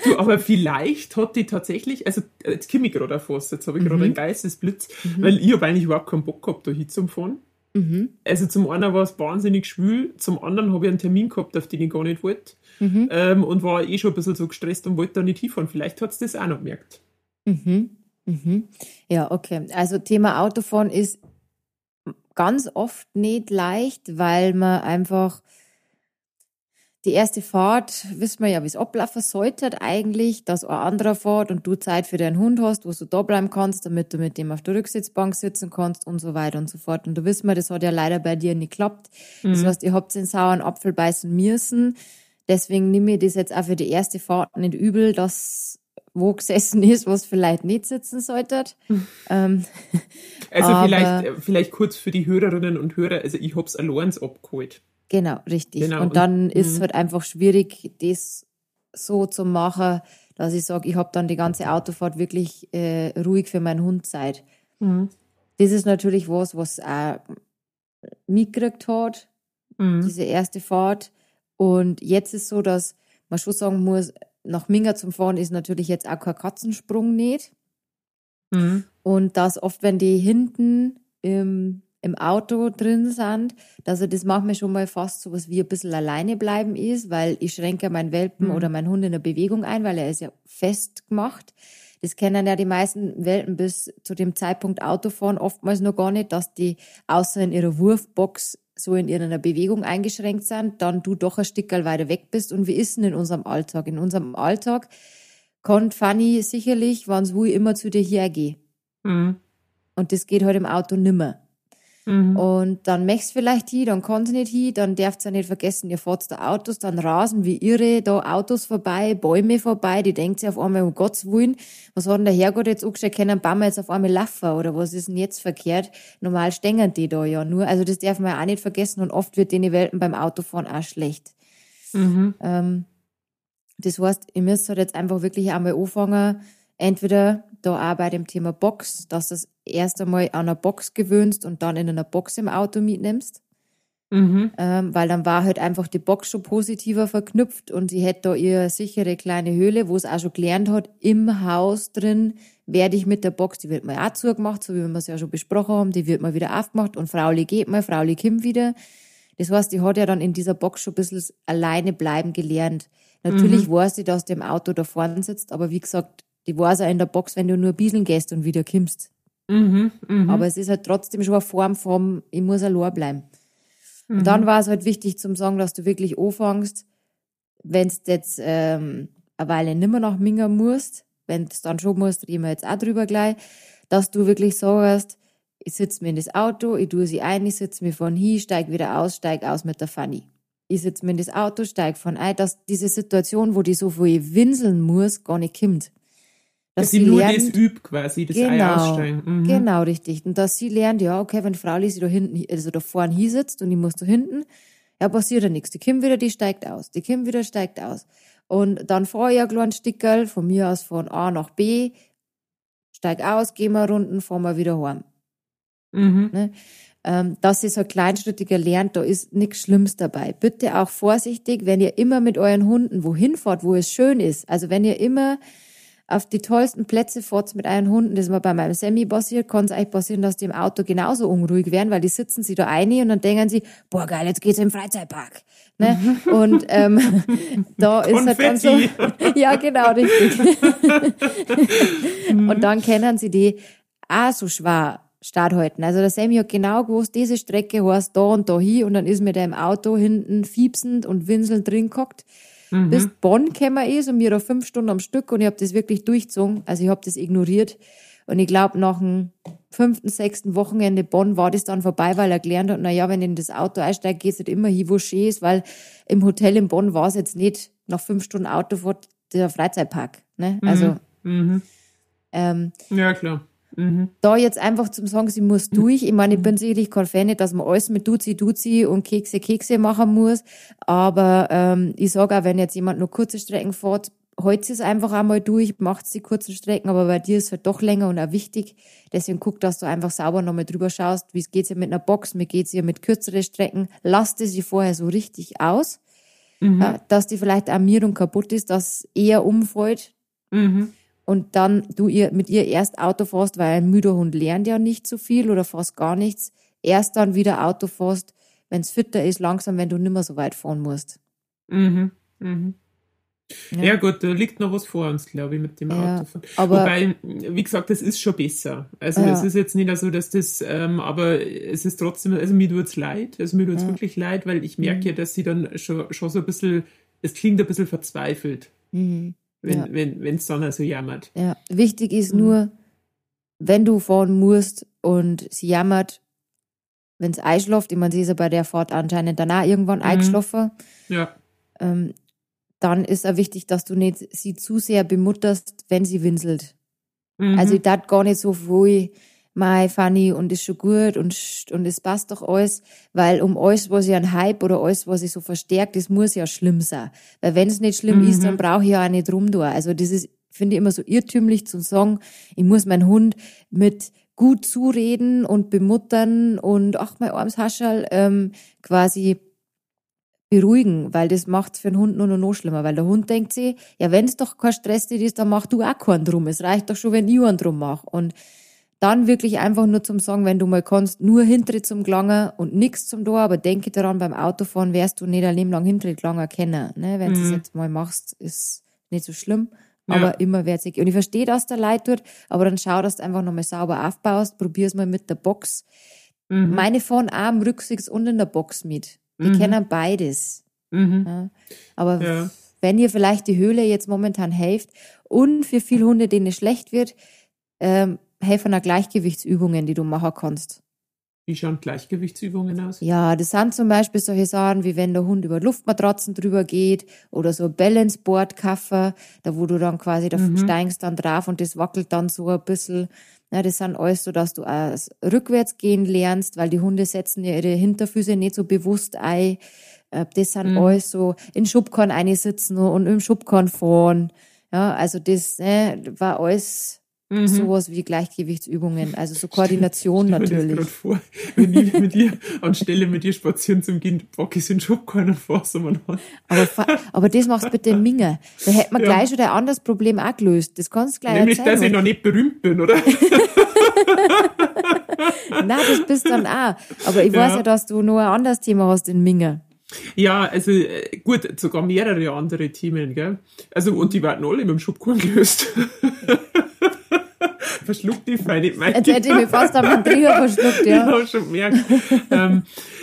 du, aber vielleicht hat die tatsächlich, also jetzt komme ich gerade auf was, jetzt habe ich mhm. gerade einen Geistesblitz, mhm. weil ich habe eigentlich überhaupt keinen Bock gehabt, da hinzufahren. Mhm. Also zum einen war es wahnsinnig schwül, zum anderen habe ich einen Termin gehabt, auf den ich gar nicht wollte. Mhm. Ähm, und war eh schon ein bisschen so gestresst und wollte da nicht hinfahren. Vielleicht hat es das auch noch gemerkt.
Mhm. Mhm. Ja, okay. Also Thema Autofahren ist ganz oft nicht leicht, weil man einfach die erste Fahrt, wissen wir ja, wie es ablaufen sollte eigentlich, dass ein anderer fährt und du Zeit für deinen Hund hast, wo du da bleiben kannst, damit du mit dem auf der Rücksitzbank sitzen kannst und so weiter und so fort. Und du wissen wir, das hat ja leider bei dir nicht geklappt. Mhm. Das heißt, ihr habt den sauren Apfel beißen müssen. Deswegen nehme ich das jetzt auch für die erste Fahrt nicht übel, dass wo gesessen ist, was vielleicht nicht sitzen sollte. ähm,
also [LAUGHS] vielleicht, vielleicht kurz für die Hörerinnen und Hörer, also ich hab's allein abgeholt.
Genau, richtig. Genau. Und dann und, ist es mhm. halt einfach schwierig, das so zu machen, dass ich sage, ich habe dann die ganze Autofahrt wirklich äh, ruhig für meinen Hund Zeit. Mhm. Das ist natürlich was, was auch mitgekriegt hat, mhm. diese erste Fahrt. Und jetzt ist so, dass man schon sagen muss, nach Minga zum Fahren ist natürlich jetzt auch kein Katzensprung nicht. Mhm. Und dass oft, wenn die hinten im im Auto drin sind, er das manchmal schon mal fast so was wie ein bisschen alleine bleiben ist, weil ich schränke meinen Welpen mhm. oder meinen Hund in der Bewegung ein, weil er ist ja festgemacht. Das kennen ja die meisten Welpen bis zu dem Zeitpunkt Autofahren oftmals noch gar nicht, dass die außer in ihrer Wurfbox so in ihrer Bewegung eingeschränkt sind, dann du doch ein Stück weiter weg bist. Und wie ist denn in unserem Alltag? In unserem Alltag kann Fanny sicherlich, wenn es immer zu dir hergehe. Mhm. Und das geht halt im Auto nimmer. Mhm. Und dann möchtest vielleicht hin, dann kann sie nicht hin, dann darfst du ja nicht vergessen, ihr fahrt da Autos, dann rasen wie irre da Autos vorbei, Bäume vorbei, die denkt sich auf einmal, um Gottes Willen, was hat denn der Herrgott jetzt angestellt, können Baum jetzt auf einmal laufen oder was ist denn jetzt verkehrt? Normal stängen die da ja nur, also das darf man ja auch nicht vergessen und oft wird denen Welten beim Autofahren auch schlecht. Mhm. Ähm, das heißt, ihr müsst halt jetzt einfach wirklich einmal anfangen, entweder da auch bei dem Thema Box, dass du es erst einmal an einer Box gewöhnst und dann in einer Box im Auto mitnimmst. Mhm. Ähm, weil dann war halt einfach die Box schon positiver verknüpft und sie hätte da ihre sichere kleine Höhle, wo es auch schon gelernt hat, im Haus drin werde ich mit der Box, die wird mal auch zugemacht, so wie wir es ja schon besprochen haben, die wird mal wieder aufgemacht und Frauli geht mal, Frauli kommt wieder. Das heißt, die hat ja dann in dieser Box schon ein bisschen alleine bleiben gelernt. Natürlich mhm. weiß sie, dass die im Auto da vorne sitzt, aber wie gesagt, die weiß auch in der Box, wenn du nur bieseln gehst und wieder kommst. Mhm, mh. Aber es ist halt trotzdem schon eine Form vom, ich muss allein bleiben. Mhm. Und dann war es halt wichtig zum sagen, dass du wirklich anfängst, wenn du jetzt ähm, eine Weile nimmer nach Minga musst, wenn du dann schon musst, reden wir jetzt auch drüber gleich, dass du wirklich sagst, ich sitze mir in das Auto, ich tue sie ein, ich sitze mir von hier, steig wieder aus, steig aus mit der Fanny. Ich sitze mir in das Auto, steig von ein, dass diese Situation, wo die so viel winseln muss, gar nicht kommt.
Dass, sie, nur lernt, das übt quasi, das genau, Ei aussteigen.
Mhm. Genau, richtig. Und dass sie lernt, ja, okay, wenn Frau Lisi da hinten, also da vorne hier sitzt und ich muss da hinten, ja, passiert ja nichts. Die Kim wieder, die steigt aus. Die Kim wieder steigt aus. Und dann fahre ich ein kleines Stickerl von mir aus von A nach B, steig aus, geh mal runden, fahr mal wieder heim. Mhm. Ne? Ähm, dass ihr so kleinschrittiger lernt, da ist nichts Schlimmes dabei. Bitte auch vorsichtig, wenn ihr immer mit euren Hunden wohin fahrt, wo es schön ist. Also wenn ihr immer auf die tollsten Plätze fahrt mit euren Hunden, das mir bei meinem Semi passiert, kann es euch passieren, dass die im Auto genauso unruhig werden, weil die sitzen sie da ein und dann denken sie, boah geil, jetzt geht's im Freizeitpark. Ne? Und ähm, [LAUGHS] da ist halt dann so, [LAUGHS] ja genau, richtig. und dann kennen sie die auch so schwer Start halten. Also der Sammy hat genau gewusst, diese Strecke heißt da und da hin und dann ist mir der im Auto hinten fiepsend und winselnd drin gehockt mhm. bis Bonn gekommen ist und mir da fünf Stunden am Stück und ich habe das wirklich durchgezogen. Also ich habe das ignoriert. Und ich glaube, nach dem fünften, sechsten Wochenende Bonn war das dann vorbei, weil er gelernt hat, na ja, wenn ich in das Auto einsteige, geht es nicht immer hin, wo schön ist, weil im Hotel in Bonn war es jetzt nicht nach fünf Stunden Autofahrt der Freizeitpark. Ne? Also mhm.
Ähm, ja, klar.
Mhm. Da jetzt einfach zum sagen, sie muss durch. Ich meine, ich bin sicherlich kein Fan, dass man alles mit Duzi, Duzi und Kekse, Kekse machen muss. Aber ähm, ich sage auch, wenn jetzt jemand nur kurze Strecken fährt, heute es einfach einmal durch, macht die kurzen Strecken, aber bei dir ist es halt doch länger und auch wichtig. Deswegen guck, dass du einfach sauber nochmal drüber schaust, wie es geht ja mit einer Box, wie geht's ja mit kürzeren Strecken. Lass die sie vorher so richtig aus, mhm. äh, dass die vielleicht Armierung kaputt ist, dass eher umfällt. Mhm und dann du ihr mit ihr erst Auto fährst, weil ein müder Hund lernt ja nicht so viel oder fast gar nichts. Erst dann wieder Auto fährst, wenn es fitter ist, langsam, wenn du nicht mehr so weit fahren musst. Mhm.
Mhm. Ja. ja. gut, da liegt noch was vor uns, glaube ich, mit dem ja, Autofahren. Aber, Wobei, wie gesagt, das ist schon besser. Also ja. es ist jetzt nicht so, dass das, ähm, aber es ist trotzdem, also mir tut's leid, also mir tut's ja. wirklich leid, weil ich merke mhm. ja, dass sie dann schon, schon so ein bisschen, es klingt ein bisschen verzweifelt. Mhm wenn ja. wenn wenn, dann also jammert.
Ja, wichtig ist mhm. nur, wenn du fahren musst und sie jammert, wenn es einschläft, ich meine, sie ist ja bei der Fahrt anscheinend danach irgendwann mhm. eingeschlafen. Ja. Ähm, dann ist auch wichtig, dass du nicht sie zu sehr bemutterst, wenn sie winselt. Mhm. Also ich darf gar nicht so viel mei, Fanny, und ist schon gut und, und es passt doch alles, weil um alles, was ich ein Hype oder alles, was ich so verstärkt, das muss ja schlimm sein. Weil wenn es nicht schlimm mhm. ist, dann brauche ich ja auch nicht rumtun. Also das ist, finde ich immer so irrtümlich zu sagen, ich muss meinen Hund mit gut zureden und bemuttern und ach, mein armes Haschall, ähm, quasi beruhigen, weil das macht's für den Hund nur noch schlimmer, weil der Hund denkt sich, ja, wenn es doch kein Stress ist, dann mach du auch keinen drum. Es reicht doch schon, wenn ich einen drum mache. Und dann wirklich einfach nur zum Sagen, wenn du mal kannst, nur Hintritt zum Glangen und nichts zum Tor, aber denke daran, beim Autofahren wirst du nicht ein Leben lang Hintritt Glangen kennen. Ne? Wenn mhm. du es jetzt mal machst, ist nicht so schlimm, aber ja. immer wird sich. Und ich verstehe, dass der Leid tut, aber dann schau, dass du einfach nochmal sauber aufbaust, probier's mal mit der Box. Mhm. Meine fahren auch am Rücksitz und in der Box mit. Die mhm. kennen beides. Mhm. Ja. Aber ja. wenn ihr vielleicht die Höhle jetzt momentan helft und für viele Hunde, denen es schlecht wird, ähm, helfen auch Gleichgewichtsübungen, die du machen kannst.
Wie schauen Gleichgewichtsübungen aus?
Ja, das sind zum Beispiel solche Sachen, wie wenn der Hund über Luftmatratzen drüber geht oder so Balanceboard-Kaffer, da wo du dann quasi, da mhm. steigst dann drauf und das wackelt dann so ein bisschen. Ja, das sind alles so, dass du auch rückwärts gehen lernst, weil die Hunde setzen ja ihre Hinterfüße nicht so bewusst ein. Äh, das sind mhm. alles so in Schubkorn sitzen und im Schubkorn fahren. Ja, also das ne, war alles Mhm. Sowas wie Gleichgewichtsübungen, also so [LAUGHS] Koordination ich natürlich.
Ich vor, wenn ich mit dir anstelle mit dir spazieren zum Gehen, bock ich in Schubkorn fass man
aber, aber das machst du bitte in Minge. Da hätte man ja. gleich schon ein anderes Problem auch gelöst. Das kannst du gleich
Nämlich, erzählen, dass ich noch nicht berühmt bin, oder? [LAUGHS]
Nein, das bist dann auch. Aber ich weiß ja, dass du noch ein anderes Thema hast in Minge.
Ja, also äh, gut, sogar mehrere andere Themen, gell? Also, und die werden alle mit dem Schubkorn gelöst [LAUGHS] verschluckt die feine
Maike. Jetzt hätte ich mich fast am Trio verschluckt, ja. [LAUGHS]
Ich habe schon gemerkt. ähm,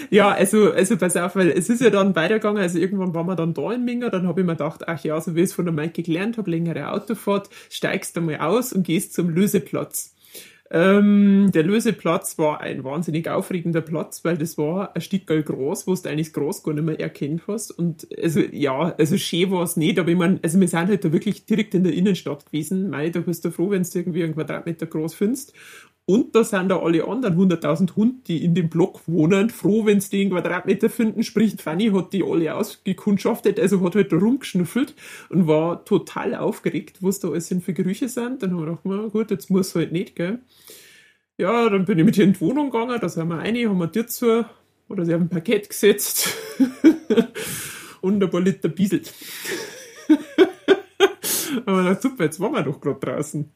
ja, also, also pass auf, weil es ist ja dann weitergegangen, also irgendwann waren wir dann da in Minga, dann habe ich mir gedacht, ach ja, so wie ich es von der Maike gelernt habe, längere Autofahrt, steigst du mal aus und gehst zum Löseplatz. Ähm, der Löseplatz war ein wahnsinnig aufregender Platz, weil das war ein Stück groß, wo du eigentlich groß gar nicht mehr erkennt hast. Und also ja, also schön war es nicht, aber ich meine, also wir sind halt da wirklich direkt in der Innenstadt gewesen. Mei, da bist du froh, wenn du irgendwie einen Quadratmeter groß findest. Und da sind da alle anderen 100.000 Hunde, die in dem Block wohnen, froh, wenn sie den Quadratmeter finden. Sprich, Fanny hat die alle ausgekundschaftet, also hat halt rumgeschnüffelt und war total aufgeregt, was da alles für Gerüche sind. Dann haben wir gedacht, na gut, jetzt muss halt nicht, gell. Ja, dann bin ich mit ihr in die Wohnung gegangen, da sind wir rein, haben wir die zu, oder sie haben ein Paket gesetzt [LAUGHS] und ein paar Liter bieselt. [LAUGHS] Aber super, jetzt waren wir doch gerade draußen.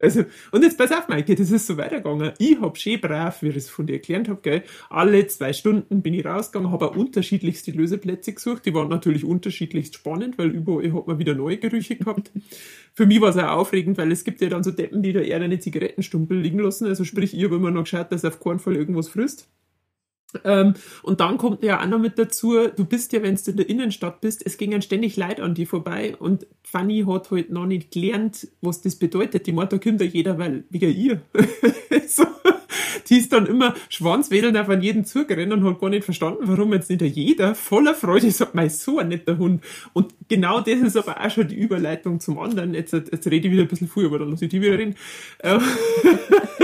Also, und jetzt pass auf, Maike, das ist so weitergegangen. Ich hab schön brav, wie ich es von dir erklärt habe, gell, alle zwei Stunden bin ich rausgegangen, habe auch unterschiedlichste Löseplätze gesucht. Die waren natürlich unterschiedlichst spannend, weil überall hat man wieder neue Gerüche gehabt. [LAUGHS] Für mich war es auch aufregend, weil es gibt ja dann so Deppen, die da eher eine Zigarettenstumpel liegen lassen. Also sprich, ich habe immer noch geschaut, dass auf keinen Fall irgendwas frisst. Ähm, und dann kommt ja auch noch mit dazu, du bist ja, wenn du in der Innenstadt bist, es gingen ständig Leute an die vorbei und Fanny hat halt noch nicht gelernt, was das bedeutet. Die meint, da kommt ja jeder, weil, wie ihr. [LAUGHS] so, die ist dann immer schwanzwedelnd auf an jeden zugerannt und hat gar nicht verstanden, warum jetzt nicht jeder voller Freude sagt, mein so ein netter Hund. Und genau das ist aber auch schon die Überleitung zum anderen. Jetzt, jetzt rede ich wieder ein bisschen früh, aber dann lasse ich die wieder reden. Ähm,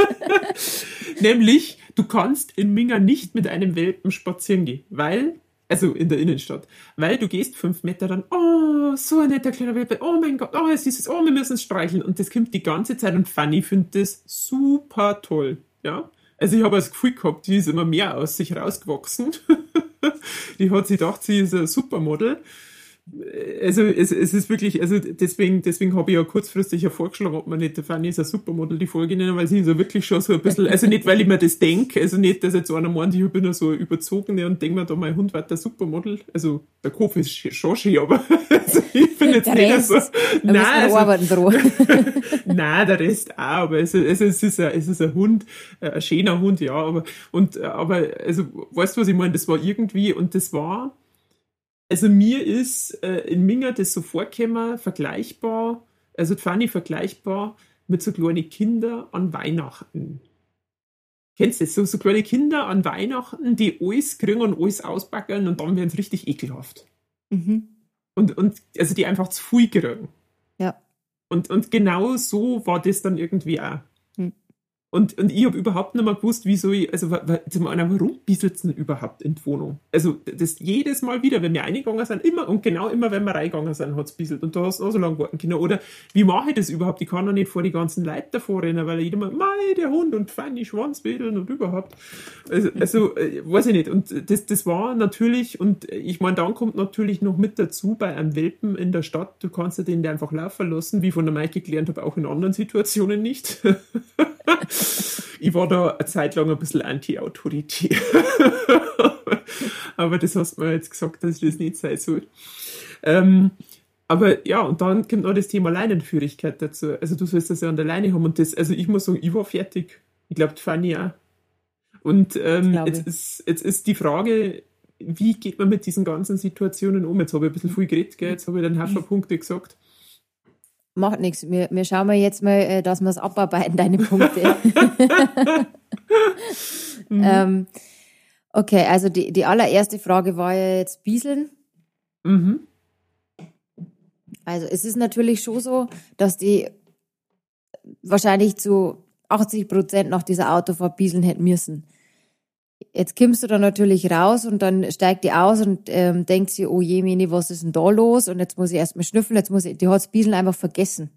[LAUGHS] Nämlich, du kannst in Minga nicht mit einem Welpen spazieren gehen, weil, also in der Innenstadt, weil du gehst fünf Meter dann, oh, so ein netter kleiner Welpe, oh mein Gott, oh, es ist es, oh, wir müssen es streicheln. Und das kommt die ganze Zeit und Fanny findet das super toll, ja. Also ich habe das Gefühl gehabt, die ist immer mehr aus sich rausgewachsen. [LAUGHS] die hat sich gedacht, sie ist ein Supermodel also es, es ist wirklich, also deswegen, deswegen habe ich ja kurzfristig ja vorgeschlagen, ob man nicht der Fanny ist ein Supermodel die Folge nennen, weil sie ist ja wirklich schon so ein bisschen, also nicht, weil ich mir das denke, also nicht, dass jetzt einer meint, ich bin ja so überzogene und denke mir da, mein Hund wird der Supermodel. Also der Kopf ist schon schön, aber [LAUGHS] also ich bin jetzt der nicht Rest, so. Nein, also, [LAUGHS] nein, der Rest auch, aber es, es, es, ist ein, es ist ein Hund, äh, ein schöner Hund, ja, aber und aber also weißt du, was ich meine? Das war irgendwie und das war also mir ist äh, in Minga das so vorgekommen, vergleichbar, also Fanny vergleichbar mit so kleinen Kindern an Weihnachten. Kennst du das? So, so kleine Kinder an Weihnachten, die alles kriegen und alles auspacken und dann werden sie richtig ekelhaft. Mhm. Und, und also die einfach zu viel kriegen.
Ja.
Und, und genau so war das dann irgendwie auch. Und, und ich habe überhaupt nicht mehr gewusst, wieso ich, also zum einen, warum bieselt denn überhaupt in die Wohnung? Also das jedes Mal wieder, wenn wir reingegangen sind, immer und genau immer, wenn wir reingegangen sind, hat es bieselt. Und da hast du auch so lange warten können. Oder wie mache ich das überhaupt? Ich kann doch nicht vor die ganzen Leute davor rennen, weil jeder mal, mei, der Hund und Fanny Schwanzwedeln und überhaupt. Also, also äh, weiß ich nicht. Und das, das war natürlich, und ich meine, dann kommt natürlich noch mit dazu bei einem Welpen in der Stadt, du kannst ja den einfach laufen lassen, wie von der Maike gelernt habe, auch in anderen Situationen nicht. [LAUGHS] [LAUGHS] ich war da eine Zeit lang ein bisschen anti-autoritär. aber das hast du mir jetzt gesagt, dass das nicht sein soll. Ähm, aber ja, und dann kommt noch das Thema Leinenführigkeit dazu. Also du sollst das ja an der Leine haben und das, also ich muss sagen, ich war fertig. Ich glaube, Fanny auch. Und ähm, jetzt, ist, jetzt ist die Frage, wie geht man mit diesen ganzen Situationen um? Jetzt habe ich ein bisschen viel geredet, gell? jetzt habe ich dann Haufen Punkte gesagt.
Macht nichts. Wir, wir schauen mal jetzt mal, äh, dass wir es abarbeiten, deine Punkte. [LAUGHS] mhm. ähm, okay, also die, die allererste Frage war ja jetzt Bieseln. Mhm. Also es ist natürlich schon so, dass die wahrscheinlich zu 80 Prozent nach dieser Autofahrt bieseln hätten müssen. Jetzt kommst du dann natürlich raus und dann steigt die aus und ähm, denkt sie, oh je, Mini, was ist denn da los? Und jetzt muss ich erstmal schnüffeln, jetzt muss ich, die hat's Bieseln einfach vergessen.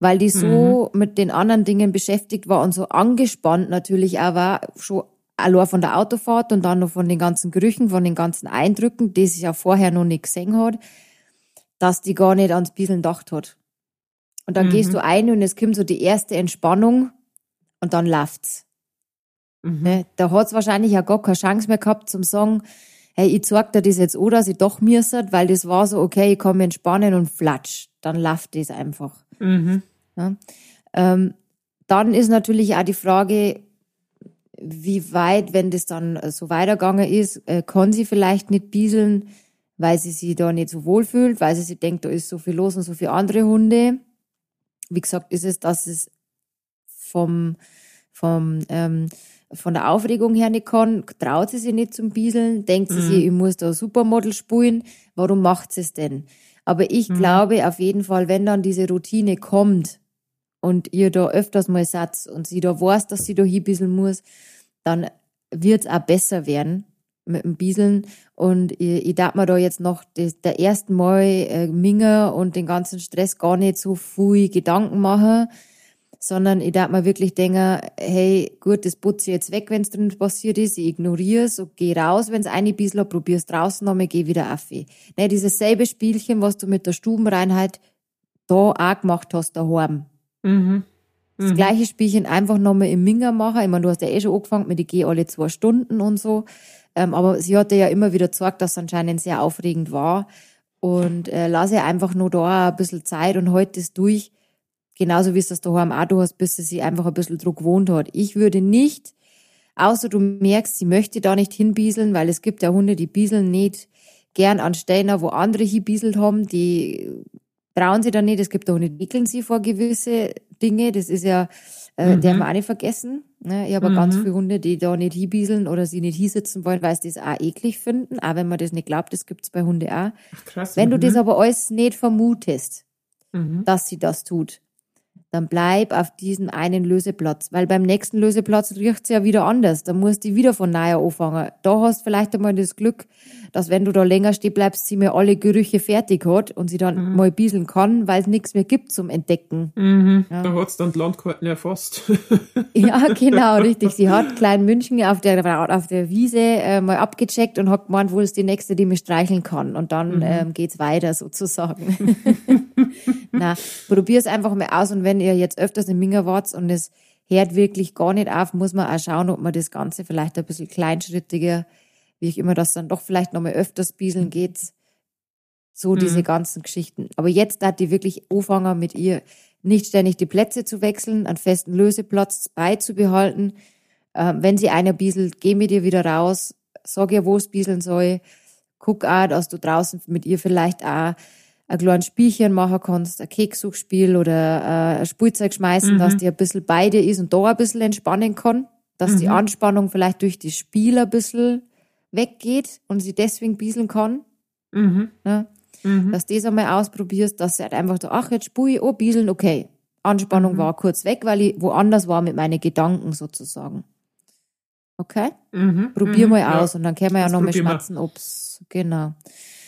Weil die so mhm. mit den anderen Dingen beschäftigt war und so angespannt natürlich auch war, schon allein von der Autofahrt und dann noch von den ganzen Gerüchen, von den ganzen Eindrücken, die sie ja vorher noch nicht gesehen hat, dass die gar nicht ans Bieseln gedacht hat. Und dann mhm. gehst du ein und es kommt so die erste Entspannung und dann läuft's. Mhm. Ne? Da hat's wahrscheinlich ja gar keine Chance mehr gehabt zum sagen, hey, ich zeig dir das jetzt oder sie doch mir weil das war so, okay, ich kann mich entspannen und flatsch. Dann läuft das einfach. Mhm. Ja? Ähm, dann ist natürlich auch die Frage, wie weit, wenn das dann so weitergegangen ist, äh, kann sie vielleicht nicht bieseln, weil sie sich da nicht so wohl fühlt, weil sie sich denkt, da ist so viel los und so viele andere Hunde. Wie gesagt, ist es, dass es vom, vom, ähm, von der Aufregung her nicht kann, traut sie sich nicht zum Bieseln, denkt sie mhm. sich, ich muss da Supermodel spulen, warum macht sie es denn? Aber ich mhm. glaube auf jeden Fall, wenn dann diese Routine kommt und ihr da öfters mal Satz und sie da weiß, dass sie da hinbieseln muss, dann wird es auch besser werden mit dem Bieseln. Und ich, ich darf mir da jetzt noch das, der ersten Mal äh, Minger und den ganzen Stress gar nicht so viel Gedanken machen, sondern ich darf mir wirklich denken, hey, gut, das putze ich jetzt weg, wenn es drin passiert ist, ich ignoriere es und gehe raus, wenn es eine Biesel hat, probiere es draußen nochmal, gehe wieder auf. Ne, dieses selbe Spielchen, was du mit der Stubenreinheit da auch gemacht hast, daheim. Mhm. Das mhm. gleiche Spielchen einfach nochmal im Minger machen. Ich meine, du hast ja eh schon angefangen mit, ich gehe alle zwei Stunden und so. Ähm, aber sie hatte ja immer wieder gesagt, dass es anscheinend sehr aufregend war. Und äh, lass ihr einfach nur da ein bisschen Zeit und halt das durch. Genauso wie es das daheim auch du hast, bis sie sich einfach ein bisschen Druck gewohnt hat. Ich würde nicht, außer du merkst, sie möchte da nicht hinbieseln, weil es gibt ja Hunde, die bieseln nicht gern an Stellen, wo andere hinbieselt haben, die trauen sie dann nicht. Es gibt auch Hunde, die wickeln sie vor gewisse Dinge. Das ist ja, äh, mhm. der haben wir auch nicht vergessen. Ne? Ich habe mhm. ganz viele Hunde, die da nicht hinbieseln oder sie nicht hinsitzen wollen, weil sie das auch eklig finden. Auch wenn man das nicht glaubt, das gibt's bei Hunde auch. Ach, krass. Wenn mhm. du das aber alles nicht vermutest, mhm. dass sie das tut, dann bleib auf diesem einen Löseplatz, weil beim nächsten Löseplatz riecht's ja wieder anders. Da musst du wieder von neuer anfangen. Da hast vielleicht einmal das Glück, dass wenn du da länger stehen bleibst, sie mir alle Gerüche fertig hat und sie dann mhm. mal bieseln kann, weil es nichts mehr gibt zum Entdecken.
Mhm. Ja. Da hat's dann die Landkarten erfasst. [LAUGHS]
ja, genau, richtig. Sie hat [LAUGHS] Klein München auf der, auf der Wiese äh, mal abgecheckt und hat gemeint, wo ist die nächste, die mich streicheln kann. Und dann mhm. ähm, geht's weiter sozusagen. [LAUGHS] Na, probier's einfach mal aus und wenn wenn ihr jetzt öfters in Minger wart und es hört wirklich gar nicht auf, muss man auch schauen, ob man das Ganze vielleicht ein bisschen kleinschrittiger, wie ich immer das dann doch vielleicht nochmal öfters bieseln geht. So mhm. diese ganzen Geschichten. Aber jetzt hat die wirklich anfangen mit ihr nicht ständig die Plätze zu wechseln, einen festen Löseplatz beizubehalten. Ähm, wenn sie einer bieselt, geh mit ihr wieder raus, sag ihr, wo es bieseln soll. Guck auch, dass du draußen mit ihr vielleicht auch ein kleines Spielchen machen kannst, ein Kekssuchspiel oder äh, ein Spielzeug schmeißen, mhm. dass die ein bisschen beide ist und da ein bisschen entspannen kann, dass mhm. die Anspannung vielleicht durch das Spiel ein bisschen weggeht und sie deswegen bieseln kann. Mhm. Ja? Mhm. Dass du das einmal ausprobierst, dass sie halt einfach so, ach, jetzt spule ich, oh, bieseln, okay. Anspannung mhm. war kurz weg, weil ich woanders war mit meinen Gedanken sozusagen. Okay? Mhm. Probier mal aus ja. und dann können wir ja nochmal schmatzen, ob's, genau.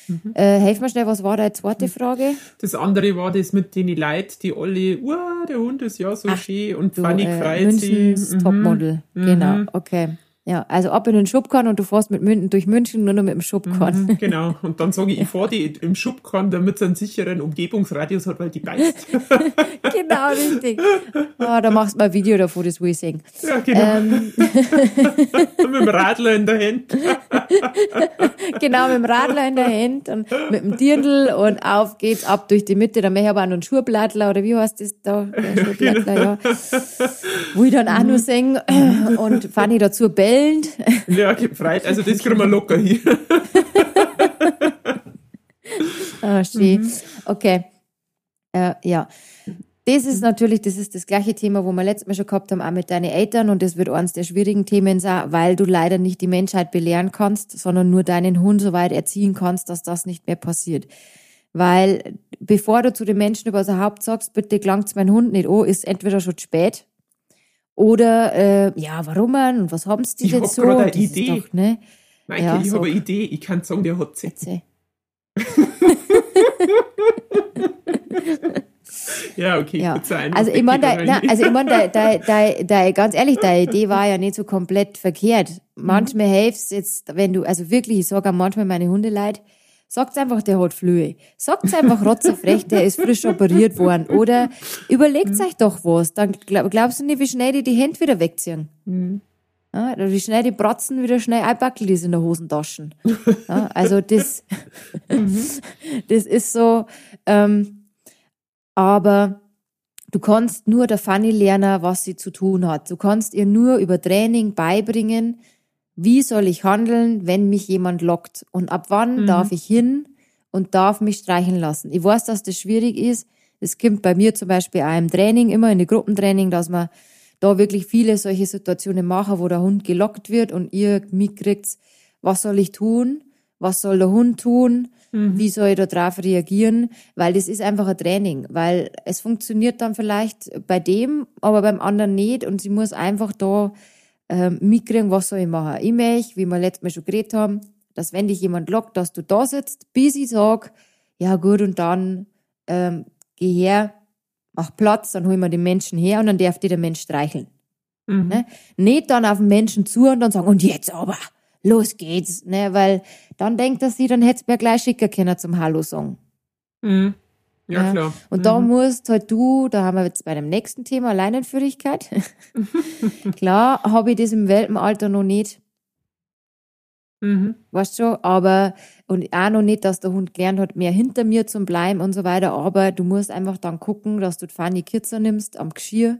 Mhm. Äh, helf mir schnell, was war deine zweite mhm. Frage?
Das andere war das mit den Leuten, die alle, uh, der Hund ist ja so Ach, schön und Fanny äh, freut
sich. Mhm. Topmodel, genau, mhm. okay. Ja, also ab in den Schubkorn und du fährst mit München durch München nur noch mit dem Schubkorn.
Mhm, genau. Und dann sage ich, ich fahre die im Schubkorn, damit es einen sicheren Umgebungsradius hat, weil die beißt. [LAUGHS]
genau, richtig. Oh, da machst du mal ein Video davor, das will ich sehen.
Ja, genau. Ähm. [LAUGHS] mit dem Radler in der Hand. [LAUGHS]
genau, mit dem Radler in der Hand und mit dem Dirndl und auf geht's ab durch die Mitte. Da möchte ich aber auch noch einen Schuhblattler oder wie heißt das da? Der Schuhblattler, ja. Wo ich dann auch nur singen und Fanny dazu bellen gellend.
Ja, gefreut. Also das kriegen wir locker hin. [LAUGHS]
ah, schön. Mhm. Okay. Äh, ja. Das ist natürlich, das ist das gleiche Thema, wo wir letztes Mal schon gehabt haben, auch mit deinen Eltern. Und das wird eines der schwierigen Themen sein, weil du leider nicht die Menschheit belehren kannst, sondern nur deinen Hund so weit erziehen kannst, dass das nicht mehr passiert. Weil bevor du zu den Menschen überhaupt sagst, bitte klangt's mein Hund nicht oh, ist entweder schon spät oder, äh, ja, warum und was haben sie denn so?
Ich habe eine Idee.
Doch, ne?
Michael, ja, ich so. habe eine Idee. Ich kann sagen, der hat sie. [LAUGHS] ja, okay,
ja. Also ich meine, also ich meine, da, [LAUGHS] da, da, da, ganz ehrlich, deine Idee war ja nicht so komplett verkehrt. Manchmal mhm. hilft es jetzt, wenn du, also wirklich, ich sage manchmal meine Hunde leid, Sagt einfach, der hat Flöhe. Sagt einfach rotzefrech, der ist frisch operiert worden. Oder überlegt mhm. euch doch was. Dann glaub, glaubst du nicht, wie schnell die die Hände wieder wegziehen. Mhm. Ja, wie schnell die Bratzen wieder schnell einbackelt ist in der Hosentaschen. Ja, also das, [LAUGHS] [LAUGHS] das ist so, ähm, aber du kannst nur der Fanny lernen, was sie zu tun hat. Du kannst ihr nur über Training beibringen, wie soll ich handeln, wenn mich jemand lockt? Und ab wann mhm. darf ich hin und darf mich streichen lassen? Ich weiß, dass das schwierig ist. Es kommt bei mir zum Beispiel auch im Training, immer in die Gruppentraining, dass man da wirklich viele solche Situationen machen, wo der Hund gelockt wird und ihr mitkriegt, was soll ich tun? Was soll der Hund tun? Mhm. Wie soll ich da drauf reagieren? Weil das ist einfach ein Training, weil es funktioniert dann vielleicht bei dem, aber beim anderen nicht und sie muss einfach da ähm, mitkriegen, was soll ich machen. Ich möchte, wie wir letztes Mal schon geredet haben, dass wenn dich jemand lockt, dass du da sitzt, bis ich sag, ja gut, und dann ähm, geh her, mach Platz, dann hol ich mir den Menschen her und dann darf dir der Mensch streicheln. Mhm. Ne? Nicht dann auf den Menschen zu und dann sagen, und jetzt aber, los geht's, ne? weil dann denkt er sich, dann hätte mir gleich schicken können zum Hallo sagen.
Mhm. Ja, ja, klar.
Und mhm. da musst halt du, da haben wir jetzt bei dem nächsten Thema Leinenführigkeit. [LAUGHS] klar, habe ich das im Welpenalter noch nicht. Mhm. Weißt du, aber, und auch noch nicht, dass der Hund gelernt hat, mehr hinter mir zu bleiben und so weiter, aber du musst einfach dann gucken, dass du die Fanny kürzer nimmst am Geschirr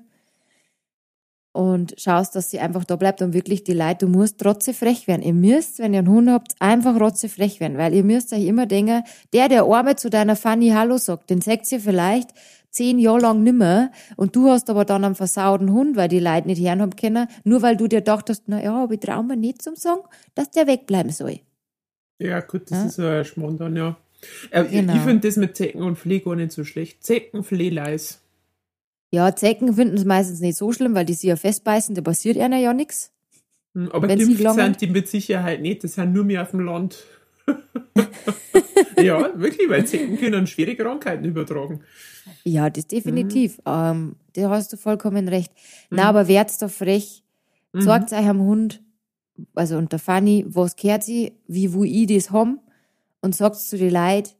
und schaust, dass sie einfach da bleibt und wirklich die Leute, du musst trotzdem frech werden. Ihr müsst, wenn ihr einen Hund habt, einfach trotzdem frech werden, weil ihr müsst euch immer denken, der, der Arme zu deiner Fanny Hallo sagt, den sagt ihr vielleicht zehn Jahre lang nimmer und du hast aber dann einen versauten Hund, weil die Leute nicht hören haben können, nur weil du dir dachtest, na ja, aber ich traue mir nicht zum Sagen, dass der wegbleiben soll.
Ja, gut, das ja? ist ein Schmarrn dann, ja. Äh, genau. Ich finde das mit Zecken und Fleh gar nicht so schlecht. Zecken, Flehleis.
Ja, Zecken finden es meistens nicht so schlimm, weil die sich ja festbeißen, da passiert ihnen ja nichts.
Hm, aber Wenn geimpft sind die mit Sicherheit nicht, das sind nur mehr auf dem Land. [LAUGHS] ja, wirklich, weil Zecken können schwere Krankheiten übertragen.
Ja, das definitiv. Mhm. Ähm, da hast du vollkommen recht. Mhm. Na, aber werd's doch frech. Mhm. Sagt euch am Hund, also unter Fanny, was kehrt sie, wie wo ich das haben und sagt zu den Leuten,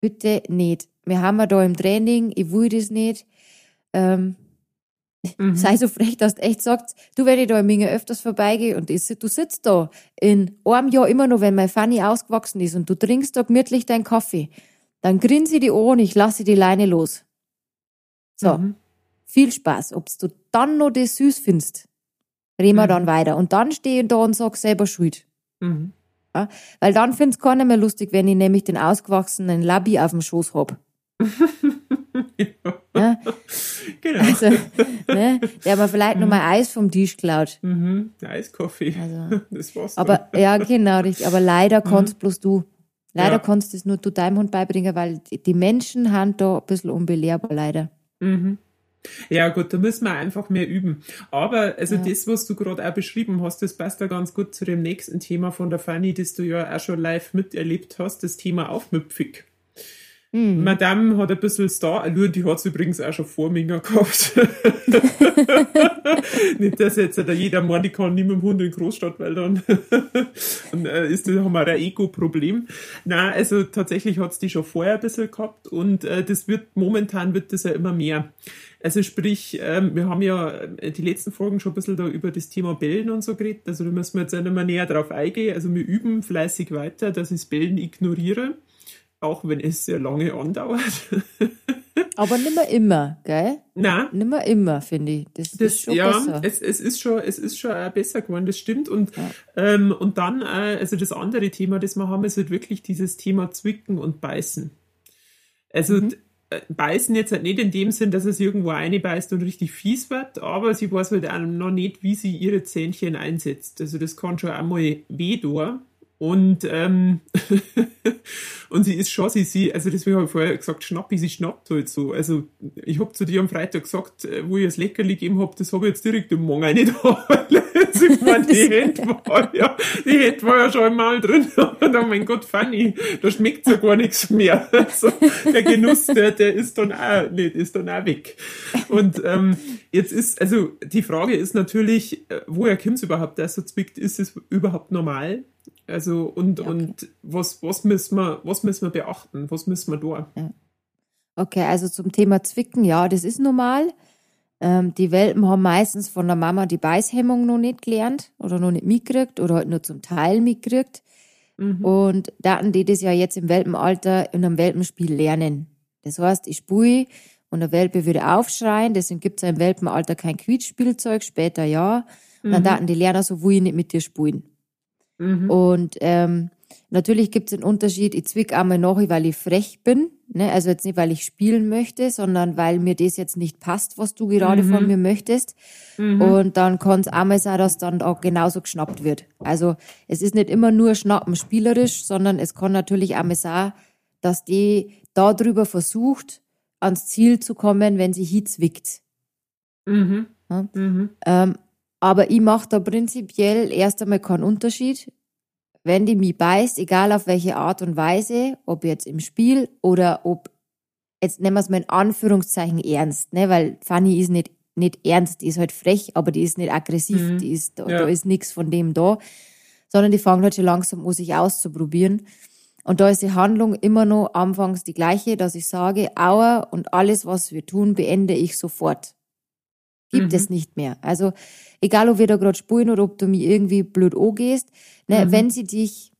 bitte nicht. Wir haben ja da im Training, ich will das nicht ähm, mhm. sei so frech, dass du echt sagst, du, wenn ich da in Minge öfters vorbeigehe und ich, du sitzt da in einem Jahr immer noch, wenn mein Fanny ausgewachsen ist und du trinkst da gemütlich deinen Kaffee, dann grinse ich die Ohren, ich lasse die Leine los. So. Mhm. Viel Spaß. Ob du dann noch das süß findest, reden wir mhm. dann weiter. Und dann stehe ich da und sag selber schuld. Mhm. Ja? Weil dann find's keiner mehr lustig, wenn ich nämlich den ausgewachsenen Labby auf dem Schoß hab. [LAUGHS] ja. Genau. Also, ne, der aber vielleicht mhm. noch mal Eis vom Tisch klaut.
Mhm. Eiskaffee. Also, das war's.
Aber ja, genau, richtig. Aber leider mhm. kannst bloß du. Leider ja. du es nur du deinem Hund beibringen, weil die Menschen haben da ein bisschen unbelehrbar, leider.
Mhm. Ja, gut, da müssen wir einfach mehr üben. Aber also ja. das, was du gerade auch beschrieben hast, das passt da ganz gut zu dem nächsten Thema von der Fanny, das du ja auch schon live miterlebt hast, das Thema Aufmüpfig. Mhm. Madame hat ein bisschen Star-Allure, die hat es übrigens auch schon vor mir gehabt. [LAUGHS] nicht, dass jetzt jeder meint, ich nicht mit dem Hund in Großstadt, weil dann, [LAUGHS] dann äh, ist das, haben wir ein Ego-Problem. Nein, also tatsächlich hat es die schon vorher ein bisschen gehabt und äh, das wird, momentan wird das ja immer mehr. Also sprich, ähm, wir haben ja äh, die letzten Folgen schon ein bisschen da über das Thema Bellen und so geredet, also da müssen wir jetzt nicht mehr näher drauf eingehen. Also wir üben fleißig weiter, dass ich das Bellen ignoriere auch wenn es sehr lange andauert. [LAUGHS]
Aber nicht mehr immer, gell?
Nein.
Nicht mehr immer, finde ich. Das, das, ist schon
ja,
besser.
Es, es ist schon, es ist schon besser geworden, das stimmt. Und, ja. ähm, und dann, äh, also das andere Thema, das wir haben, ist halt wirklich dieses Thema Zwicken und Beißen. Also mhm. Äh, beißen jetzt halt nicht in dem Sinn, dass es irgendwo eine beißt und richtig fies wird, aber sie weiß halt auch noch nicht, wie sie ihre Zähnchen einsetzt. Also das kann schon einmal weh tun. Und, ähm, [LAUGHS] und sie ist schon, sie, sie, also deswegen habe ich vorher gesagt, Schnappi, sie schnappt halt so. Also ich habe zu dir am Freitag gesagt, äh, wo ich das Leckerli gegeben habe, das habe ich jetzt direkt im Morgen nicht [LAUGHS] also ich meine, die Hände war ja, die Hände war ja schon einmal drin. [LAUGHS] Und oh mein Gott, Fanny, da schmeckt ja gar nichts mehr. Also der Genuss, der, der ist dann auch nicht, ist dann auch weg. Und ähm, jetzt ist, also die Frage ist natürlich, äh, woher kommt es überhaupt, dass so zwickt? Ist es überhaupt normal? Also und, okay. und was, was, müssen wir, was müssen wir beachten? Was müssen wir tun? Ja.
Okay, also zum Thema Zwicken, ja, das ist normal. Ähm, die Welpen haben meistens von der Mama die Beißhemmung noch nicht gelernt oder noch nicht mitgekriegt oder halt nur zum Teil mitgekriegt. Mhm. Und da hatten die das ja jetzt im Welpenalter in einem Welpenspiel lernen. Das heißt, ich spui und der Welpe würde aufschreien, deswegen gibt es ja im Welpenalter kein Quietschspielzeug, später ja. Mhm. Dann dachten die Lerner so, wo ich nicht mit dir spulen. Mhm. Und ähm, natürlich gibt es einen Unterschied. Ich zwick einmal nach, weil ich frech bin. Ne? Also jetzt nicht, weil ich spielen möchte, sondern weil mir das jetzt nicht passt, was du gerade mhm. von mir möchtest. Mhm. Und dann kann es einmal sein, dass dann auch genauso geschnappt wird. Also es ist nicht immer nur Schnappen spielerisch, sondern es kann natürlich einmal sein, dass die darüber versucht, ans Ziel zu kommen, wenn sie hinzwickt. Mhm. Ja? Mhm. Ähm, aber ich mache da prinzipiell erst einmal keinen Unterschied. Wenn die mich beißt, egal auf welche Art und Weise, ob jetzt im Spiel oder ob, jetzt nehmen wir es mal in Anführungszeichen ernst, ne? weil Fanny ist nicht, nicht ernst, die ist halt frech, aber die ist nicht aggressiv, mhm. die ist, ja. da ist nichts von dem da, sondern die fangen halt schon langsam an, sich auszuprobieren. Und da ist die Handlung immer noch anfangs die gleiche, dass ich sage, Aua und alles, was wir tun, beende ich sofort gibt mhm. es nicht mehr. Also egal, ob wir da gerade spulen oder ob du mir irgendwie blöd angehst, ne, mhm. wenn sie dich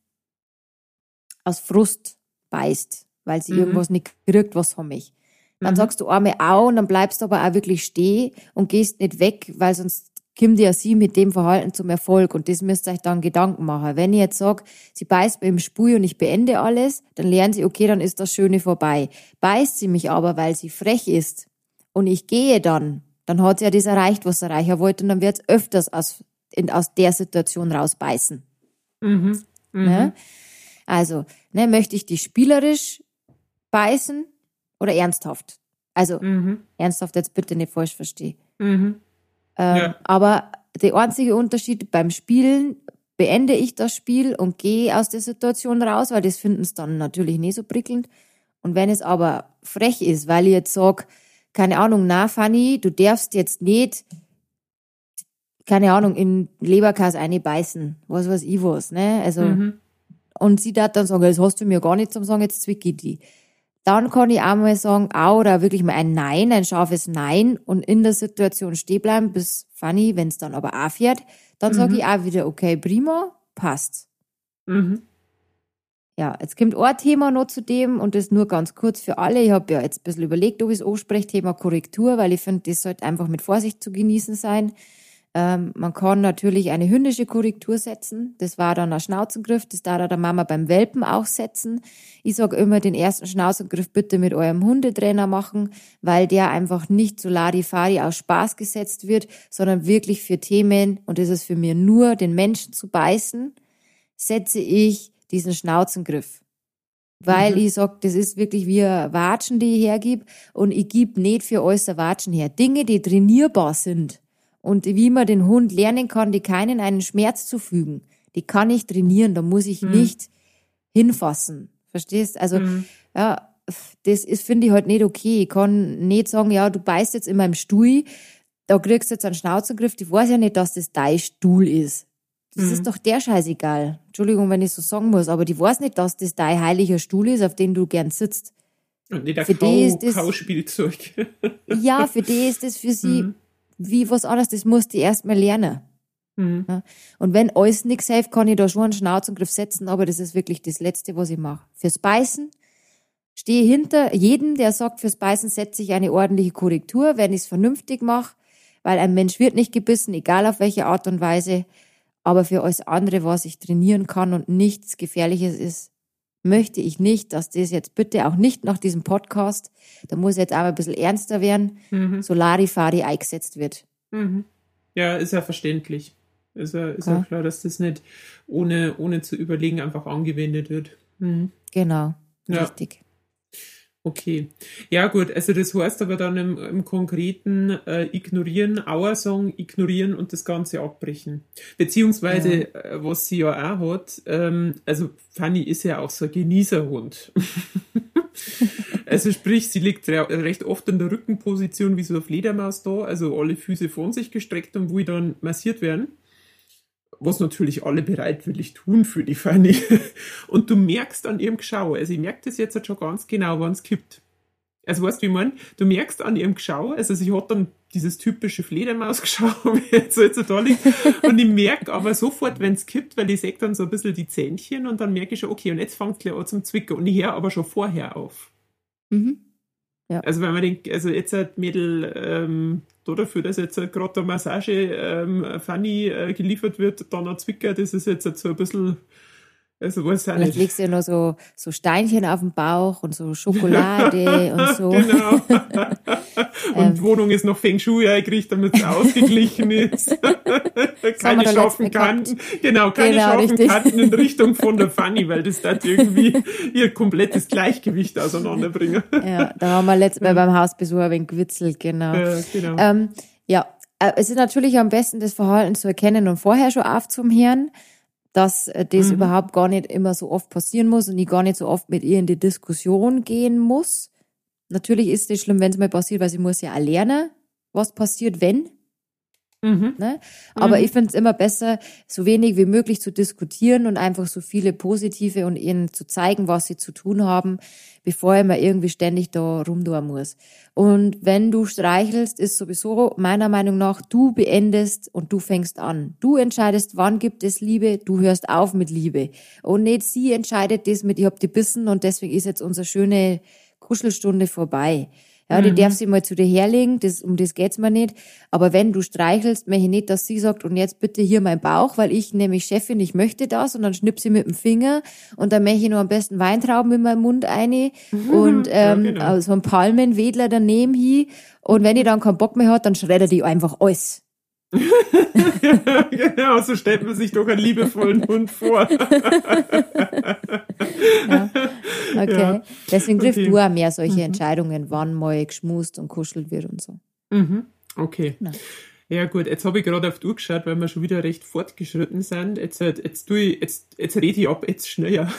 aus Frust beißt, weil sie mhm. irgendwas nicht kriegt, was von mich, dann mhm. sagst du einmal au und dann bleibst du aber auch wirklich stehen und gehst nicht weg, weil sonst kommt ja sie mit dem Verhalten zum Erfolg und das müsst ihr euch dann Gedanken machen. Wenn ich jetzt sage, sie beißt mir im Spui und ich beende alles, dann lernen sie, okay, dann ist das Schöne vorbei. Beißt sie mich aber, weil sie frech ist und ich gehe dann, dann hat sie ja das erreicht, was sie erreichen wollte und dann wird es öfters aus, in, aus der Situation rausbeißen. Mhm. Mhm. Ne? Also, ne, möchte ich die spielerisch beißen oder ernsthaft? Also, mhm. ernsthaft jetzt bitte nicht falsch verstehen. Mhm. Ähm, ja. Aber der einzige Unterschied beim Spielen, beende ich das Spiel und gehe aus der Situation raus, weil das finden es dann natürlich nicht so prickelnd. Und wenn es aber frech ist, weil ich jetzt sage, keine Ahnung, na Fanny, du darfst jetzt nicht, keine Ahnung, in Leberkas eine beißen, was weiß ich was, ne? Also, mhm. und sie darf dann sagen, das hast du mir gar nicht zum sagen, jetzt zwick ich die. Dann kann ich auch mal sagen, auch oder wirklich mal ein Nein, ein scharfes Nein und in der Situation stehen bleiben, bis Fanny, wenn es dann aber auch fährt, dann mhm. sage ich auch wieder, okay, prima, passt. Mhm. Ja, jetzt kommt ein Thema noch zu dem und das nur ganz kurz für alle. Ich habe ja jetzt ein bisschen überlegt, ob ich es anspreche, Thema Korrektur, weil ich finde, das sollte einfach mit Vorsicht zu genießen sein. Ähm, man kann natürlich eine hündische Korrektur setzen. Das war dann ein Schnauzengriff. Das darf der Mama beim Welpen auch setzen. Ich sage immer, den ersten Schnauzengriff bitte mit eurem Hundetrainer machen, weil der einfach nicht so Larifari aus Spaß gesetzt wird, sondern wirklich für Themen, und das ist für mich nur, den Menschen zu beißen, setze ich diesen Schnauzengriff. Weil mhm. ich sag, das ist wirklich wie ein Watschen, die ich hergib und ich gib nicht für alles ein Watschen her. Dinge, die trainierbar sind und wie man den Hund lernen kann, die keinen einen Schmerz zufügen, die kann ich trainieren, da muss ich mhm. nicht hinfassen. Verstehst? Also, mhm. ja, das ist, finde ich halt nicht okay. Ich kann nicht sagen, ja, du beißt jetzt in meinem Stuhl, da kriegst du jetzt einen Schnauzengriff. Ich weiß ja nicht, dass das dein Stuhl ist. Das mhm. ist doch der scheißegal. Entschuldigung, wenn ich so sagen muss, aber die weiß nicht, dass das dein heiliger Stuhl ist, auf dem du gern sitzt.
Und nicht für Kau, ist das, Kauspielzeug. [LAUGHS]
ja, für die ist das für sie mhm. wie was anderes. Das muss die erstmal lernen. Mhm. Ja. Und wenn alles nichts hilft, kann ich da schon einen Schnauzengriff setzen, aber das ist wirklich das Letzte, was ich mache. Fürs Beißen stehe hinter jedem, der sagt, fürs Beißen setze ich eine ordentliche Korrektur, wenn ich es vernünftig mache, weil ein Mensch wird nicht gebissen, egal auf welche Art und Weise. Aber für alles andere, was ich trainieren kann und nichts Gefährliches ist, möchte ich nicht, dass das jetzt bitte auch nicht nach diesem Podcast, da muss jetzt aber ein bisschen ernster werden, mhm. so Larifari eingesetzt wird.
Mhm. Ja, ist ja verständlich. Ist ja, ist ja. ja klar, dass das nicht ohne, ohne zu überlegen einfach angewendet wird. Mhm.
Genau, ja. richtig.
Okay. Ja, gut, also das heißt aber dann im, im Konkreten äh, ignorieren, Auer sagen, ignorieren und das Ganze abbrechen. Beziehungsweise, ja. äh, was sie ja auch hat, ähm, also Fanny ist ja auch so ein Genießerhund. [LAUGHS] also sprich, sie liegt recht oft in der Rückenposition wie so eine Fledermaus da, also alle Füße von sich gestreckt und wo dann massiert werden was natürlich alle bereitwillig tun für die Fanny. [LAUGHS] Und du merkst an ihrem Geschau, also ich merke das jetzt halt schon ganz genau, wann es kippt. Also weißt du, wie ich meine? Du merkst an ihrem Geschau, also sie hat dann dieses typische Fledermausgeschau, [LAUGHS] wie jetzt, jetzt da liegt. Und ich merke aber sofort, wenn es kippt, weil ich sehe dann so ein bisschen die Zähnchen und dann merke ich schon, okay, und jetzt fängt es gleich an zum Zwicken. Und ich höre aber schon vorher auf. Mhm. Ja. Also wenn man denkt, also jetzt hat Mädel ähm, dafür, dass jetzt gerade der Massage ähm, Fanny äh, geliefert wird, dann ein Zwicker, das ist jetzt so ein bisschen also weiß
auch Vielleicht legst du ja noch so, so Steinchen auf den Bauch und so Schokolade [LAUGHS] und so.
Genau. [LAUGHS] und ähm, Wohnung ist noch Feng Shui eingerichtet, damit es [LAUGHS] ausgeglichen ist. keine scharfen Kanten. Genau, keine genau, scharfen richtig. Kanten in Richtung von der Fanny, weil das da irgendwie ihr komplettes Gleichgewicht auseinanderbringen.
ja, da haben wir letztes Mal beim Hausbesuch ein wenig gewitzelt, genau. Ja, genau. Ähm, ja, äh, es ist natürlich am besten, das Verhalten zu erkennen und vorher schon aufzuhören dass äh, das mhm. überhaupt gar nicht immer so oft passieren muss und ich gar nicht so oft mit ihr in die Diskussion gehen muss. Natürlich ist es schlimm, wenn es mal passiert, weil sie muss ja auch lernen, was passiert, wenn. Mhm. Ne? Aber mhm. ich finde es immer besser, so wenig wie möglich zu diskutieren und einfach so viele positive und ihnen zu zeigen, was sie zu tun haben, bevor ich mir irgendwie ständig da rumtun muss. Und wenn du streichelst, ist sowieso meiner Meinung nach, du beendest und du fängst an. Du entscheidest, wann gibt es Liebe, du hörst auf mit Liebe. Und nicht sie entscheidet das mit, ich hab die bissen und deswegen ist jetzt unsere schöne Kuschelstunde vorbei. Ja, die mhm. darf sie mal zu dir herlegen, das, um das geht's mir nicht. Aber wenn du streichelst, möchte ich nicht, dass sie sagt, und jetzt bitte hier mein Bauch, weil ich nämlich Chefin, ich möchte das, und dann schnipp sie mit dem Finger, und dann möchte ich noch am besten Weintrauben in meinen Mund eine, mhm. und ähm, ja, genau. so ein Palmenwedler daneben hier. Und wenn ich dann keinen Bock mehr hat, dann schreddert die einfach alles.
Genau, so stellt man sich doch einen liebevollen Hund vor.
ja. Okay. Ja. Deswegen trifft okay. du auch mehr solche mhm. Entscheidungen, wann mal geschmust und kuschelt wird und so.
Mhm. Okay. Ja. Ja gut, jetzt habe ich gerade auf die Uhr geschaut, weil wir schon wieder recht fortgeschritten sind. Jetzt, jetzt, tue ich, jetzt, jetzt rede ich ab, jetzt schneller.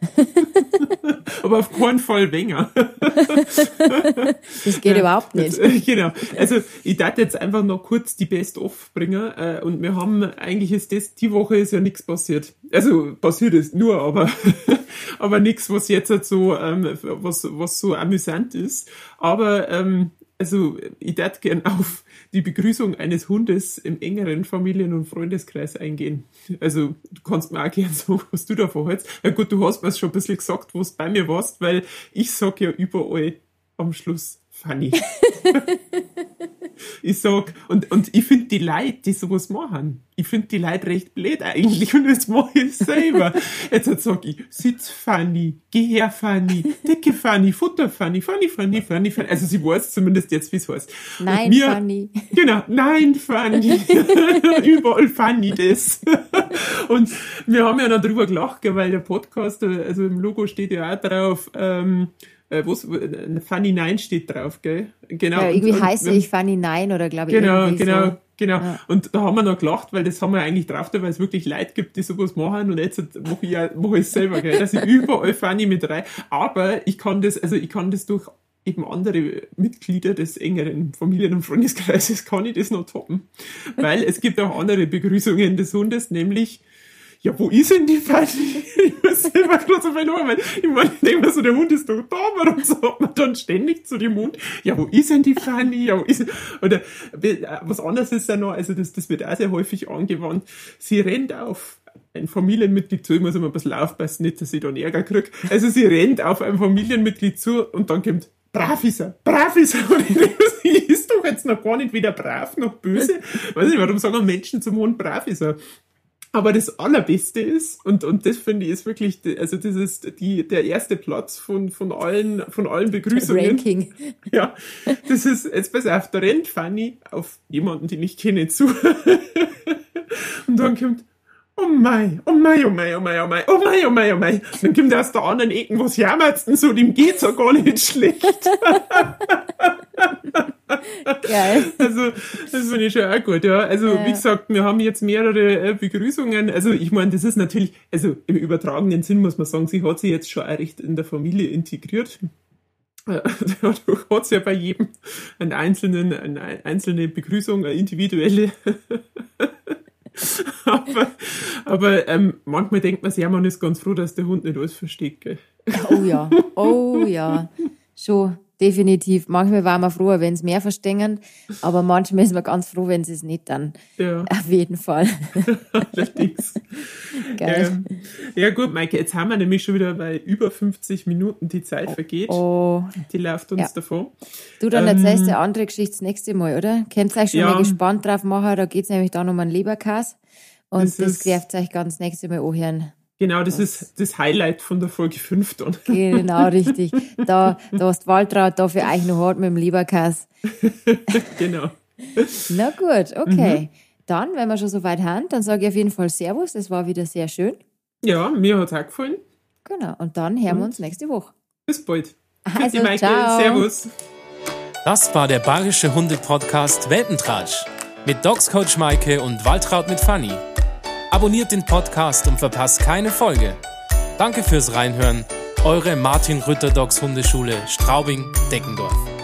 [LAUGHS] Aber auf keinen Fall länger.
das geht ja, überhaupt nicht.
Jetzt, [LAUGHS] genau. Also ich dachte jetzt einfach noch kurz die Best-of bringen. Äh, und wir haben, eigentlich ist das, die Woche ist ja nichts passiert. Also passiert ist nur, aber, [LAUGHS] aber nichts, was jetzt halt so, ähm, was, was so amüsant ist. Aber ähm, also ich darf gern auf die Begrüßung eines Hundes im engeren Familien- und Freundeskreis eingehen. Also du kannst mir auch gern sagen, was du davon hältst. Ja gut, du hast mir schon ein bisschen gesagt, wo du bei mir warst, weil ich sag ja überall am Schluss funny. [LAUGHS] ich sag, und, und ich finde die Leute, die sowas machen, ich finde die Leute recht blöd eigentlich [LAUGHS] und jetzt mache ich es selber. Jetzt sag ich, sitz funny, geh her funny, dicke funny, Futter funny, funny, funny, funny, funny. Also sie weiß zumindest jetzt, wie es heißt.
Nein, mir, funny. [LAUGHS]
Genau, nein, funny. [LAUGHS] Überall funny das. und wir haben ja noch drüber gelacht, weil der Podcast, also im Logo steht ja auch drauf, ähm, äh, wo Funny Nine steht drauf, gell?
Genau. Ja, irgendwie und, heiße und, ich Funny Nine oder glaube ich.
Genau, genau. So. Genau.
Ja.
Und da haben wir noch gelacht, weil das haben wir eigentlich drauf, weil es wirklich Leute gibt, die sowas machen und jetzt mache ich ja, mache ich es selber, gell, dass ich überall Fanny mit rein. Aber ich kann das, also ich kann das durch eben andere Mitglieder des engeren Familien- und Freundeskreises kann ich das noch toppen. Weil es gibt auch andere Begrüßungen des Hundes, nämlich ja, wo ist denn die Fanny? Ich muss selber gerade so verloren, weil ich meine, ich denke mir so, der Hund ist doch da, warum sagt man dann ständig zu dem Hund, ja, wo ist denn die Fanny? Ja, wo ist, oder was anderes ist ja noch, also das, das wird auch sehr häufig angewandt, sie rennt auf ein Familienmitglied zu, ich muss immer ein bisschen aufpassen, nicht, dass ich dann Ärger kriege. Also sie rennt auf ein Familienmitglied zu und dann kommt, brav ist er, brav ist er. [LAUGHS] Und ich ist doch jetzt noch gar nicht weder brav noch böse. Weiß nicht, warum sagen Menschen zum Hund, brav ist er. Aber das Allerbeste ist, und, und das finde ich ist wirklich, also das ist die, der erste Platz von, von allen, von allen Begrüßungen.
Ranking. [LAUGHS]
Ja, das ist, jetzt pass auf, da rennt Fanny auf jemanden, den ich kenne, zu. [LAUGHS] und dann kommt, oh mei, oh mei, oh mei, oh mei, oh mei, oh mei, oh mei, oh mei. Dann kommt aus der anderen Ecken, was jammert's denn so, dem geht's ja gar nicht schlecht.
Geil.
Also, das finde ich schon auch gut, ja. Also,
Ja.
wie gesagt, wir haben jetzt mehrere äh, Begrüßungen. Also, ich meine, das ist natürlich, also im übertragenen Sinn muss man sagen, sie hat sich jetzt schon auch recht in der Familie integriert. Äh, [LAUGHS] Dadurch hat sie ja bei jedem einen einzelnen, eine einzelne Begrüßung, eine individuelle. [LAUGHS] [LAUGHS] aber aber ähm, manchmal denkt man sich, ja, man ist ganz froh, dass der Hund nicht alles versteht.
Oh ja, oh ja. Schon, definitiv. Manchmal waren wir froh, wenn es mehr verstehen, aber manchmal ist man ganz froh, wenn sie es nicht dann.
Ja,
Auf jeden Fall. [LAUGHS]
allerdings.
Geil.
Ähm, ja gut, Maike, jetzt haben wir nämlich schon wieder bei über 50 Minuten die Zeit vergeht.
Oh,
Die läuft uns
Ja.
davon.
du, dann
Ähm,
erzählst du eine andere Geschichte das nächste Mal, oder? Könnt ihr euch schon
Ja.
mal gespannt drauf machen, da geht's nämlich dann um einen Leberkäse. Und
Das
das, ihr euch ganz nächste Mal anhören.
Genau, das ist das Highlight von der Folge 5 dann.
Genau, [LAUGHS] richtig. Da, da ist Waltraud da für euch noch hart mit dem Leberkäse. [LAUGHS]
genau.
Na gut, okay.
Mhm.
Dann, wenn wir schon so weit haben, dann sage ich auf jeden Fall Servus. Das war wieder sehr schön.
Ja, mir hat's auch gefallen.
Genau. Und dann hören wir uns nächste Woche.
Bis bald.
Also,
Maike.
ciao.
Servus.
Das war der Bayerische Hunde-Podcast Welpentratsch mit Dogscoach Maike und Waltraud mit Fanny. Abonniert den Podcast und verpasst keine Folge. Danke fürs Reinhören. Eure Martin Rütter Dogs Hundeschule Straubing-Deckendorf.